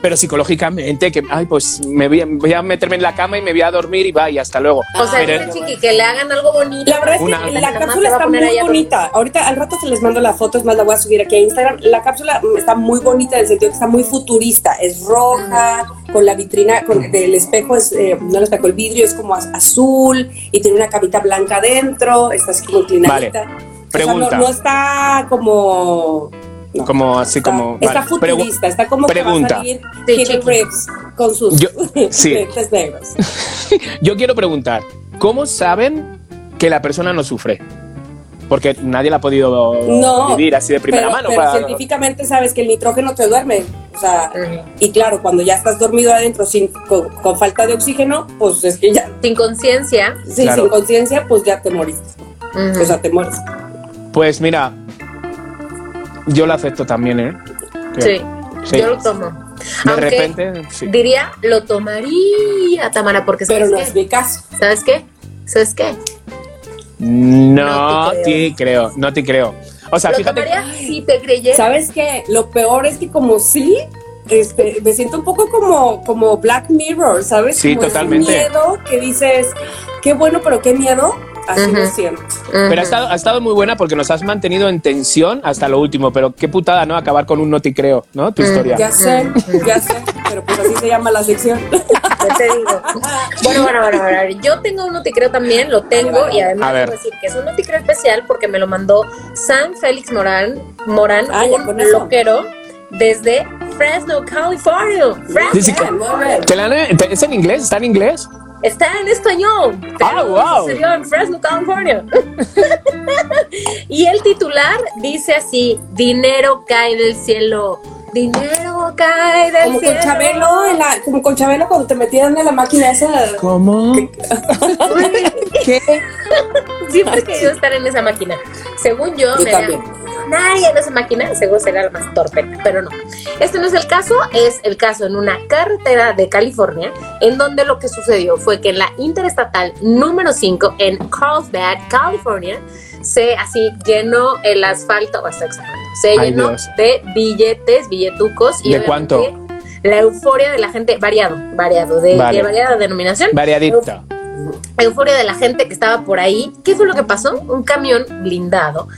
Pero psicológicamente, que, ay, pues me voy, a- voy a meterme en la cama y me voy a dormir y va, y hasta luego. O sea, Pero- Chiqui, que le hagan algo bonito. La verdad es Una- que La cápsula está muy bonita. Ahorita al rato se les mando la foto, es más la voy a subir aquí a Instagram. La cápsula está muy bonita en el sentido que está muy futurista. Es roja, con la vitrina, con del espejo es, eh, no el espejo, el vidrio es como az- azul y tiene una camita blanca adentro, está así como inclinadita. Vale. O sea, Pregunta. no, no está como... no. Como así Está, como... está vale. Futurista, está como que va a pregunta. salir. Reeves con sus Yo- sí. lentes negros. Yo quiero preguntar, ¿cómo saben que la persona no sufre? Porque nadie la ha podido No, vivir así de primera pero, mano. pero para- científicamente sabes que el nitrógeno te duerme. O sea, Ujú. y claro, cuando ya estás dormido adentro sin, con, con falta de oxígeno, pues es que ya, Sin conciencia. sí, Claro. sin conciencia, pues ya te moriste. Ujú. O sea, te mueres. Pues mira, yo lo acepto también, ¿eh? Sí, Sí. yo lo tomo. De Aunque repente, sí. diría, lo tomaría, Tamara, porque Pero ¿sabes no qué? es mi caso. ¿Sabes qué? ¿Sabes qué? No No te te creo. creo, no te creo. O sea, Lo fíjate. tomaría si te creyera. ¿Sabes qué? Lo peor es que como sí, este, me siento un poco como, como Black Mirror, ¿sabes? Sí, como ese totalmente. miedo que dices, qué bueno, pero qué miedo. Así Ujú. lo siento. Pero ha estado, ha estado muy buena porque nos has mantenido en tensión hasta lo último. Pero qué putada, ¿no? Acabar con un no te creo, ¿no? Tu historia. Ya sé, ya sé, pero pues así se llama la sección. Ya te digo. Bueno, bueno, bueno, bueno. Yo tengo un noticreo también, lo tengo y además debo decir que es un noticreo especial porque me lo mandó San Félix Morán, Morán, Ah, un loquero desde Fresno, California. Fresno. ¿Te la han- ¿Es en inglés? ¿Está en inglés? Está en español. Ah, pero wow. Sucedió en Fresno, California. y el titular dice así: Dinero cae del cielo. Dinero cae del Como cielo. con Chabelo, en la- como con Chabelo cuando te metían en la máquina esa. ¿Cómo? ¿Qué? Siempre he querido estar en esa máquina. Según yo, Yo me también. millonaria en esa máquina, seguro sería la más torpe, pero no. Este no es el caso, es el caso en una carretera de California, en donde lo que sucedió fue que en la interestatal número 5 en Carlsbad, California, se así llenó el asfalto, o exagerando, se Ay, llenó Dios. de billetes, billetucos y ¿De cuánto? La euforia de la gente, variado, variado, de, Vale. de variada denominación. Variadita. euforia de la gente que estaba por ahí. ¿Qué fue lo que pasó? Un camión blindado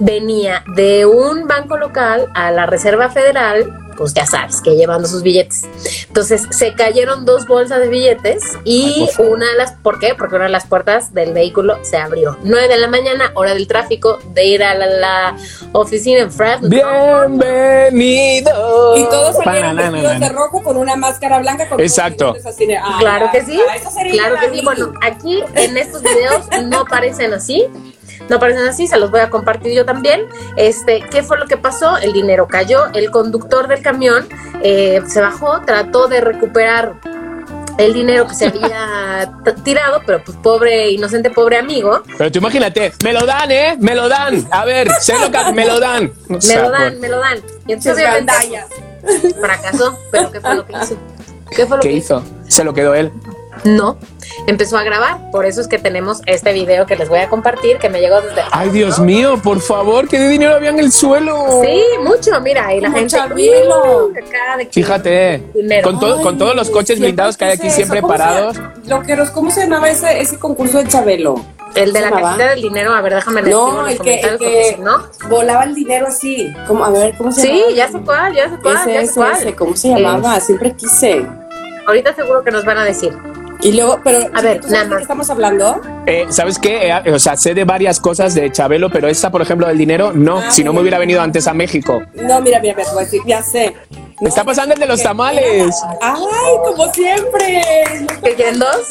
venía de un banco local a la Reserva Federal, pues ya sabes, que llevando sus billetes. Entonces se cayeron dos bolsas de billetes y Ay, una de las, ¿por qué? Porque una de las puertas del vehículo se abrió. 9 de la mañana, hora del tráfico, de ir a la, la oficina en Fresno. Bienvenido. Y todos salieron vestidos de rojo con una máscara blanca. Con Exacto. así de, ay, Claro que sí, ay, claro que sí. Bueno, aquí en estos videos no parecen así. No parecen así, se los voy a compartir yo también. Este, ¿qué fue lo que pasó? El dinero cayó, el conductor del camión eh, se bajó, trató de recuperar el dinero que se había tirado, pero pues pobre, inocente, pobre amigo, Pero tú imagínate, me lo dan, ¿eh? Me lo dan. A ver, sé lo que me lo dan. O me lo dan, me lo dan. Y entonces fracasó, pero ¿qué fue lo que hizo? ¿Qué fue lo ¿Qué que hizo? Se lo quedó él. No, empezó a grabar, por eso es que tenemos este video que les voy a compartir, que me llegó desde... Ay, Dios mío, por favor, ¿qué de dinero había en el suelo? Sí, mucho, mira, y la Como gente... Chabelo. uh, acá de que- Fíjate, Dinero. con, todo- con todos los coches blindados que hay aquí siempre eso. ¿Cómo se- parados. Loqueros, ¿cómo se llamaba ese, ese concurso de Chabelo? El de la cantidad del dinero, a ver, déjame leer No, el que, el que si no... volaba el dinero así. ¿Cómo? A ver, ¿cómo se Sí, llamaba? ya sé cuál, ya sé cuál, Ese, ya sé ese, cuál. ese, ¿cómo se llamaba? Siempre quise. Ahorita seguro que nos van a decir. Y luego, pero, A ver, ¿tú sabes nada qué más. estamos hablando? Eh, ¿Sabes qué? Eh, o sea, sé de varias cosas de Chabelo, pero esta, por ejemplo, del dinero, no. Ah, si no me hubiera venido antes a México. No, mira, mira, mira, te voy a decir, ya sé. Me está pasando el de los tamales. Ay, como siempre. ¿Que quieren dos?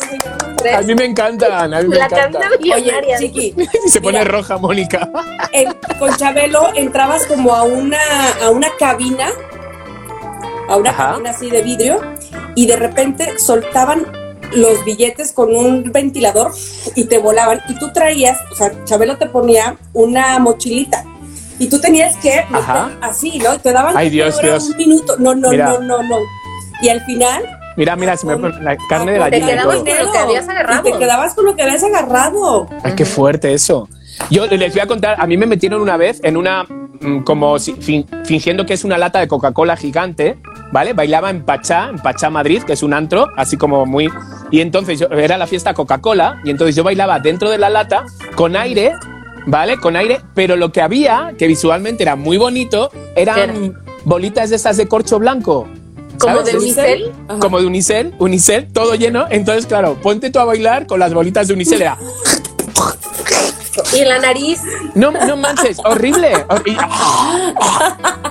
A mí me encantan, a mí me La encantan. Oye, chiqui, Y se pone Mira. roja, Mónica. con Chabelo entrabas como a una, a una cabina, a una Ajá. cabina así de vidrio, y de repente soltaban los billetes con un ventilador y te volaban. Y tú traías, o sea, Chabelo te ponía una mochilita. Y tú tenías que meter Ajá. así, ¿no? Te daban Ay, Dios, Dios. un minuto. No, no, Mira. no, no, no. Y al final Mira, mira, se me la carne de Te gallina y quedabas con lo que habías agarrado. Y te quedabas con lo que habías agarrado. Ay, qué fuerte eso. Yo les voy a contar, a mí me metieron una vez en una, mm, como si- fin- fingiendo que es una lata de Coca-Cola gigante, ¿vale? Bailaba en Pachá, en Pachá Madrid, que es un antro, así como muy... Y entonces yo- era la fiesta Coca-Cola, y entonces yo bailaba dentro de la lata con aire, ¿vale? Con aire, pero lo que había, que visualmente era muy bonito, eran ¿Qué bolitas de estas de corcho blanco. Como de unicel. Ajá. como de unicel, unicel, todo lleno. Entonces, claro, ponte tú a bailar con las bolitas de unicel. Era, Y en la nariz. no, no manches, horrible. Hor-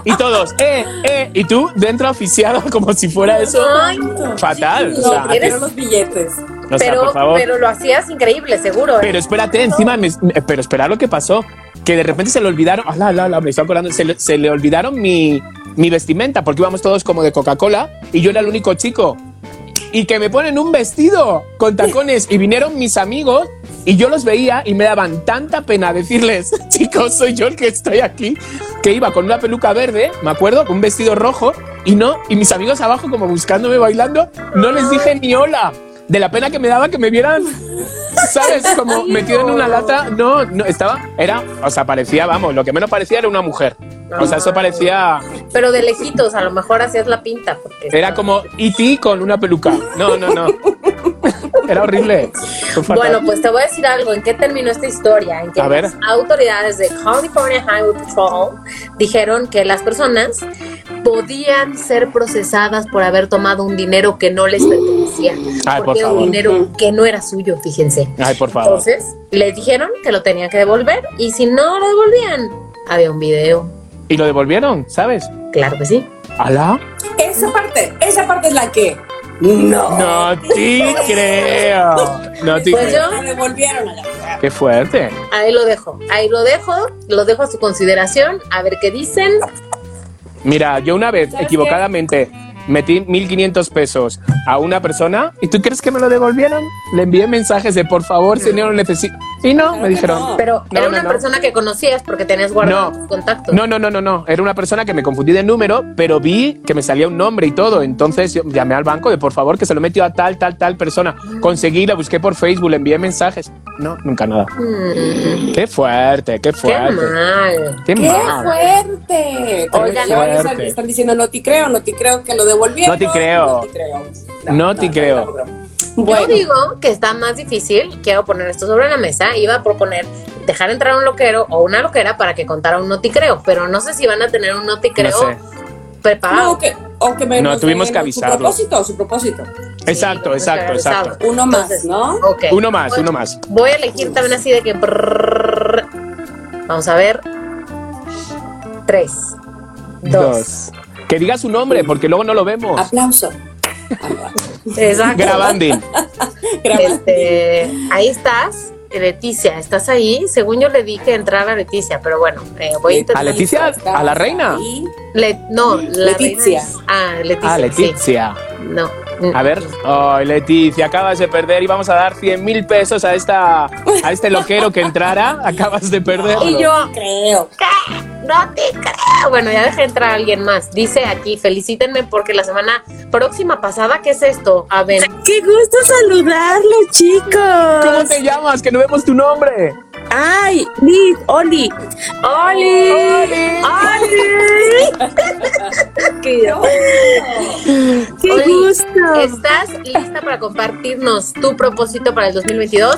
Y, y todos, eh, eh, y tú dentro oficiado como si fuera eso. Ay, Fatal. O No, sea, prefiero los billetes. o sea, pero, por favor. pero lo hacías increíble, seguro. ¿eh? Pero espérate, encima, me- me- pero espera lo que pasó. Que de repente se le olvidaron, ala, ala, ala, me estoy acordando, se le, se le olvidaron mi, mi vestimenta, porque íbamos todos como de Coca-Cola y yo era el único chico. Y que me ponen un vestido con tacones y vinieron mis amigos y yo los veía y me daban tanta pena decirles, chicos, soy yo el que estoy aquí, que iba con una peluca verde, me acuerdo, con un vestido rojo y no, y mis amigos abajo como buscándome bailando, no les dije ni hola. De la pena que me daba que me vieran ¿Sabes? Como metido en una lata. No, no, estaba. Era. O sea, parecía, vamos, lo que menos parecía era una mujer. O sea, eso parecía. Pero de lejitos, a lo mejor hacías la pinta. Porque Era como E.T. con una peluca. No, no, no. Era horrible. Bueno, pues te voy a decir algo. ¿En qué terminó esta historia? En que A ver. las autoridades de California Highway Patrol dijeron que las personas podían ser procesadas por haber tomado un dinero que no les pertenecía. Ay, por porque era un dinero que no era suyo, fíjense. Ay, por favor. Entonces, les dijeron que lo tenían que devolver y si no lo devolvían, había un video. Y lo devolvieron, ¿sabes? Claro que sí. ¿Alá? Esa parte, esa parte es la que. No. No te creo. No te Pues creo. yo- La devolvieron a la Qué fuerte. Ahí lo dejo. Ahí lo dejo. Lo dejo a su consideración. A ver qué dicen. Mira, yo una vez ¿Sabes equivocadamente metí 1500 pesos a una persona y tú crees que me lo devolvieron? Le envié mensajes de por favor, señor, necesito. Y no, Claro me dijeron. no. Pero No, era una no. persona que conocías porque tenías guardado No. tus contactos. No, no, no, no, no. Era una persona que me confundí de número, pero vi que me salía un nombre y todo. Entonces yo llamé al banco de por favor que se lo metió a tal, tal, tal persona. Conseguí, la busqué por Facebook, le envié mensajes. No, nunca nada. Mm, Qué fuerte, qué qué fuerte. mal. Qué, ¡Qué mal. fuerte! Oigan, fuerte. están diciendo no te creo, no te creo que lo devolvieron. No te creo. No te creo. No te creo. Bueno, Yo digo que está más difícil. Quiero poner esto sobre la mesa. Iba a proponer dejar entrar a un loquero o una loquera para que contara un noticreo. Pero no sé si van a tener un noticreo No sé. preparado. no, que, o que me No, nos tuvimos que Su avisarlo. propósito, su propósito. Exacto, Sí, exacto, exacto. Uno más, Entonces, ¿no? Ok. Uno más, uno más. Voy a elegir también así de que. Vamos a ver. Tres. Dos. Que diga su nombre, porque luego no lo vemos. Aplauso. Exacto. Este, ahí estás, Leticia, ¿estás ahí? Según yo le di que entrara a Leticia, pero bueno, eh, voy a intentar. ¿A Leticia? ¿A la reina? Le- no, la Leticia. reina es- ah, Leticia. Ah, Leticia. sí. No. A ver. Ay, Leticia, acabas de perder y vamos a dar 100 mil pesos a, esta, a este loquero que entrara. Acabas de perder. Y yo, Creo. ¿qué? No te creo. Bueno, ya dejé entrar a alguien más. Dice aquí, felicítenme porque la semana próxima pasada, ¿qué es esto? A ver, ¡Qué gusto saludarlo, ¿Cómo chicos! te llamas? Que no vemos tu nombre. ¡Ay, Liz, Oli! ¡Oli! ¡Oli! ¡Qué ¡Qué Oli, gusto! ¿Estás lista para compartirnos tu propósito para el 2022?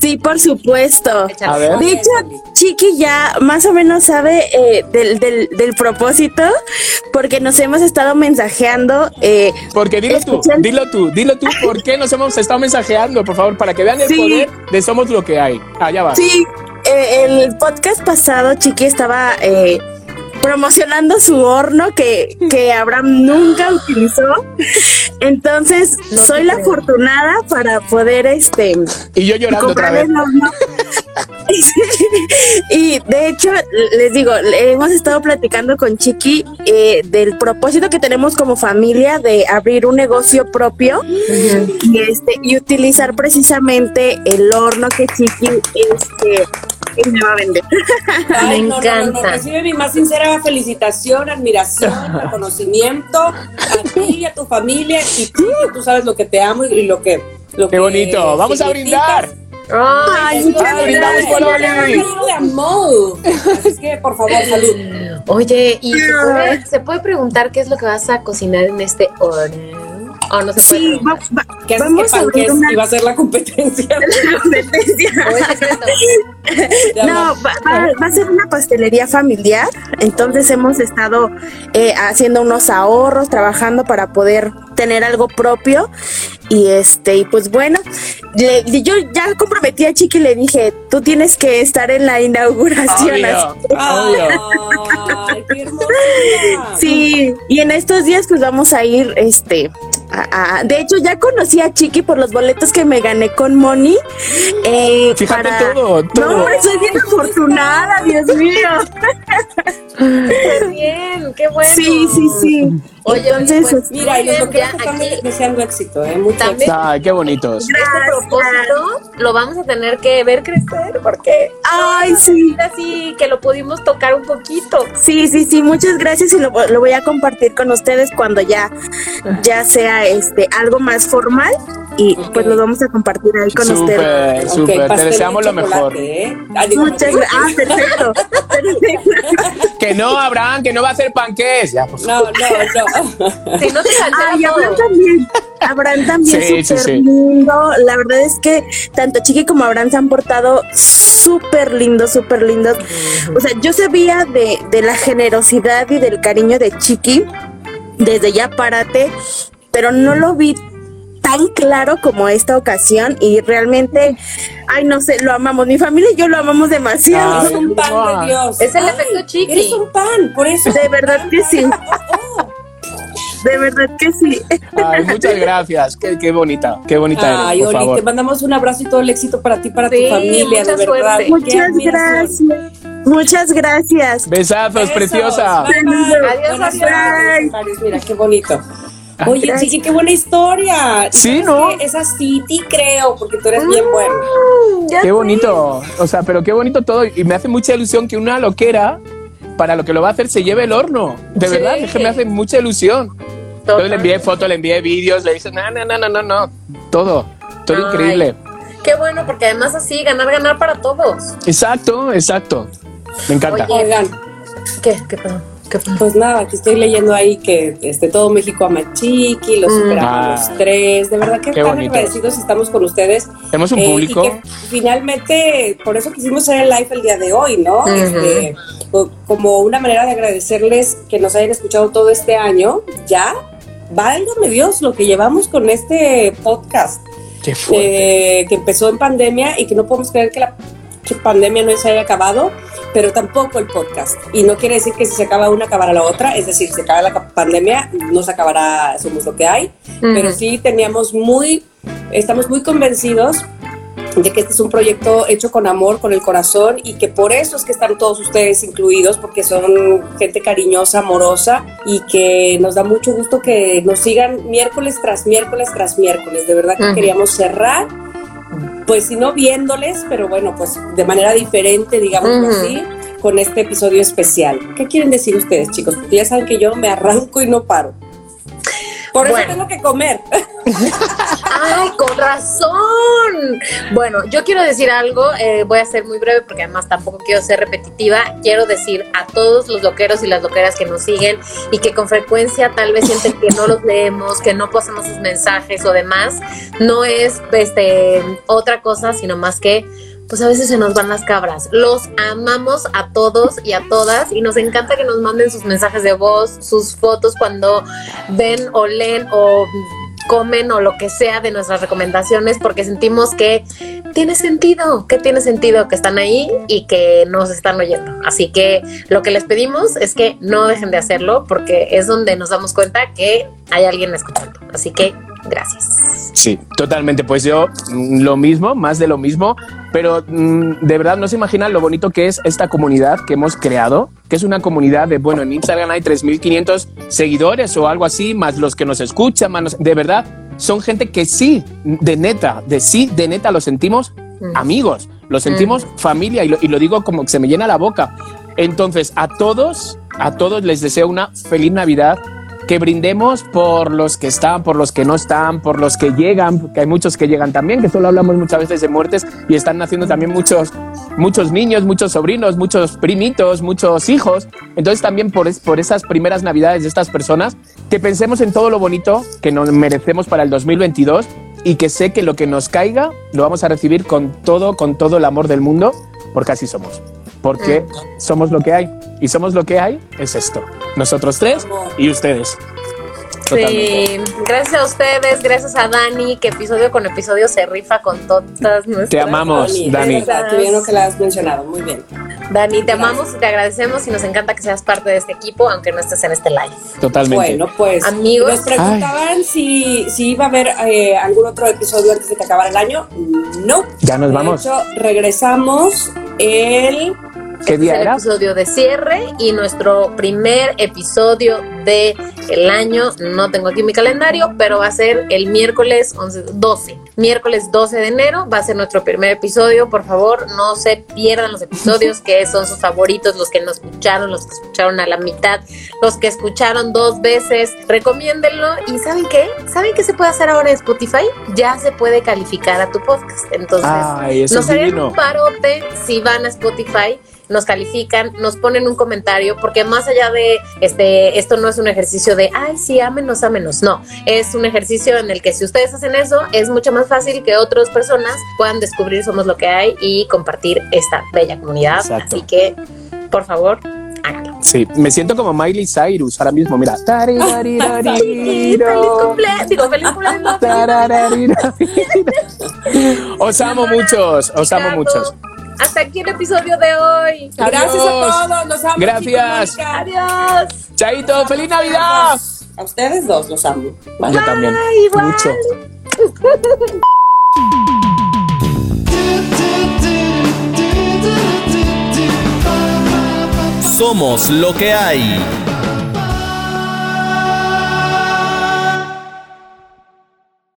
Sí, por supuesto. A ver. De hecho, Chiqui ya más o menos sabe eh, del, del, del propósito porque nos hemos estado mensajeando. eh, Porque dilo tú, dilo tú, dilo tú. ¿Por qué nos hemos estado mensajeando? Por favor, para que vean el Sí. poder de Somos lo que hay. Allá va. Sí, eh, el podcast pasado Chiqui estaba eh, promocionando su horno que, que Abraham nunca utilizó. Entonces, No soy la afortunada para poder este Y yo llorando otra comprar vez. el horno y de hecho, les digo, hemos estado platicando con Chiqui eh, del propósito que tenemos como familia de abrir un negocio propio y, este, y utilizar precisamente el horno que Chiqui este, que me va a vender. Ay, Me no, no, no, no, encanta. Recibe mi más sincera felicitación, admiración, reconocimiento a ti y a tu familia. Y tú, sabes lo que te amo y lo que. Lo Qué que bonito. Vamos a brindar. Ay, Ay, sí. Ay, amor. Así es que, por favor, salud. Oye, ¿y se puede, se puede preguntar qué es lo que vas a cocinar en este horno? ¿O no se puede Sí, va- va- ¿Qué haces vamos que a panques una ser la competencia? competencia. ¿O es secreto? Ya No, va. va, va- va a ser una pastelería familiar. Entonces hemos estado eh, haciendo unos ahorros, trabajando para poder tener algo propio. Y este, y pues bueno, le- yo ya comprometí a Chiqui y le dije, tú tienes que estar en la inauguración. Obvio, así. obvio. Qué. Sí, y en estos días pues vamos a ir, este, a- a- de hecho ya conocí a Chiqui por los boletos que me gané con Moni. eh, Fíjate para- todo, todo. No, soy bien afortunada, Dios mío. Qué bien, qué bueno. Sí, sí, sí. Oye, Entonces, pues, Mira, muy y los ya aquí deseando éxito, ¿eh? Mucho También- éxito. Ay, qué bonitos. este propósito lo vamos a tener que ver crecer porque Ay, sí. así que lo pudimos tocar un poquito. Sí, sí, sí, muchas gracias y lo, lo voy a compartir con ustedes cuando ya, ya sea este algo más formal y pues lo vamos a compartir ahí con ustedes. Súper. Te deseamos lo mejor. ¿eh? Ah, Muchas gracias. Ah, perfecto. Que no, Abraham, que no va a hacer panqués. Ya, favor. No, no, no. Si no te cancela Ay, Abraham también. Abraham también Sí, sí, súper sí. lindo. La verdad es que tanto Chiqui como Abraham se han portado súper lindos, súper lindos. O sea, yo sabía de, de la generosidad y del cariño de Chiqui desde ya párate, pero no lo vi tan claro como esta ocasión y realmente, ay, no sé, lo amamos. Mi familia y yo lo amamos demasiado. Eres un pan de Dios. Es el Ay, efecto chiqui. Eres un pan, por eso. De verdad que sí. De verdad que sí. Ay, muchas gracias. Qué, qué bonita, qué bonita Ay, eres, por Oli, te mandamos un abrazo y todo el éxito para ti, para Sí, tu familia, de verdad. suerte. Muchas gracias. Muchas gracias. Besazos, Besos. preciosa. Bye, bye. Adiós, adiós. Mira, qué bonito. Oye, Gracias. Chiqui, qué buena historia. ¿Y Sí, ¿no? Es así, ti creo, porque tú eres bien bueno. Ya Qué sé. bonito. O sea, pero qué bonito todo. Y me hace mucha ilusión que una loquera, para lo que lo va a hacer, se lleve el horno. De Sí. verdad, es que me hace mucha ilusión. Yo le envié fotos, le envié vídeos, le dije, no, no, no, no, no, no. Todo, todo Ay. increíble. Qué bueno, porque además así, ganar, ganar para todos. Exacto, exacto. Me encanta. Oye. Oigan, ¿Qué? ¿Qué pasó? Pues nada, que estoy leyendo ahí que este, todo México ama a Chiqui, lo Mm. superamos Ah. los tres. De verdad que tan agradecidos estamos con ustedes. Tenemos un Eh, público. Y que finalmente, por eso quisimos hacer el live el día de hoy, ¿no? Este, co- como una manera de agradecerles que nos hayan escuchado todo este año, ya. Válgame Dios lo que llevamos con este podcast, Qué fuerte. eh, que empezó en pandemia y que no podemos creer que la que pandemia no se haya acabado, pero tampoco el podcast. Y no quiere decir que si se acaba una, acabará la otra. Es decir, si se acaba la pandemia, no se acabará, somos lo que hay pero sí teníamos muy, estamos muy convencidos de que este es un proyecto hecho con amor, con el corazón y que por eso es que están todos ustedes incluidos, porque son gente cariñosa, amorosa y que nos da mucho gusto que nos sigan miércoles tras miércoles tras miércoles. De verdad que queríamos cerrar, pues si no viéndoles, pero bueno, pues de manera diferente, digamos así, con este episodio especial. ¿Qué quieren decir ustedes, chicos? Porque ya saben que yo me arranco y no paro. Por eso Bueno. tengo que comer. ¡Ay, con razón! Bueno, yo quiero decir algo, eh, voy a ser muy breve porque además tampoco quiero ser repetitiva. Quiero decir a todos los loqueros y las loqueras que nos siguen y que con frecuencia tal vez sienten que no los leemos, que no pasamos sus mensajes o demás, no es este, otra cosa, sino más que pues a veces se nos van las cabras. Los amamos a todos y a todas y nos encanta que nos manden sus mensajes de voz, sus fotos cuando ven o leen o comen o lo que sea de nuestras recomendaciones porque sentimos que tiene sentido, que tiene sentido que están ahí y que nos están oyendo. Así que lo que les pedimos es que no dejen de hacerlo porque es donde nos damos cuenta que hay alguien escuchando. Así que gracias. Sí, totalmente. Pues yo mm, lo mismo, más de lo mismo. Pero mm, de verdad no se imaginan lo bonito que es esta comunidad que hemos creado, que es una comunidad de, bueno, en Instagram hay 3.500 seguidores o algo así, más los que nos escuchan, más de verdad, son gente que sí, de neta, de sí, de neta lo sentimos amigos, lo sentimos familia y lo, y lo digo como que se me llena la boca. Entonces, a todos, a todos les deseo una feliz Navidad, que brindemos por los que están, por los que no están, por los que llegan, que hay muchos que llegan también, que solo hablamos muchas veces de muertes y están naciendo también muchos, muchos niños, muchos sobrinos, muchos primitos, muchos hijos. Entonces también por, es- por esas primeras navidades de estas personas, que pensemos en todo lo bonito que nos merecemos para el 2022 y que sé que lo que nos caiga lo vamos a recibir con todo, con todo el amor del mundo, porque así somos. Porque somos lo que hay. Y somos lo que hay es esto. Nosotros tres y ustedes. Totalmente. Sí, gracias a ustedes, gracias a Dani, que episodio con episodio se rifa con todas nuestras. Te amamos, Dani, Dani. es verdad, qué bien que la has mencionado, muy bien. Dani, te amamos y te agradecemos y nos encanta que seas parte de este equipo, aunque no estés en este live. Totalmente. Bueno, pues Amigos. nos preguntaban si, si iba a haber eh, algún otro episodio antes de que acabara el año. No. Ya nos De vamos. hecho, regresamos el ¿Qué Es día el era? episodio de cierre y nuestro primer episodio de el año. No tengo aquí mi calendario, pero va a ser el miércoles 11, 12. Miércoles 12 de enero va a ser nuestro primer episodio. Por favor, no se pierdan los episodios que son sus favoritos, los que no escucharon, los que escucharon a la mitad, los que escucharon dos veces. Recomiéndenlo. ¿Y saben qué? ¿Saben qué se puede hacer ahora en Spotify? Ya se puede calificar a tu podcast. Entonces, Ay, nos es harían un parote si van a Spotify, nos califican, nos ponen un comentario, porque más allá de este, esto no es un ejercicio de ay, sí, ámenos, ámenos. No, es un ejercicio en el que si ustedes hacen eso, es mucho más fácil que otras personas puedan descubrir Somos lo que hay y compartir esta bella comunidad. Exacto. Así que, por favor, háganlo. Sí, me siento como Miley Cyrus ahora mismo. Mira. Feliz cumpleaños. Digo, feliz cumpleaños. Os amo muchos, os amo muchos. Hasta aquí el episodio de hoy. Gracias a todos, los amo. Gracias. Adiós. Chaito, feliz Navidad. A ustedes dos los amo. Yo también. igual. Mucho. Somos lo que hay.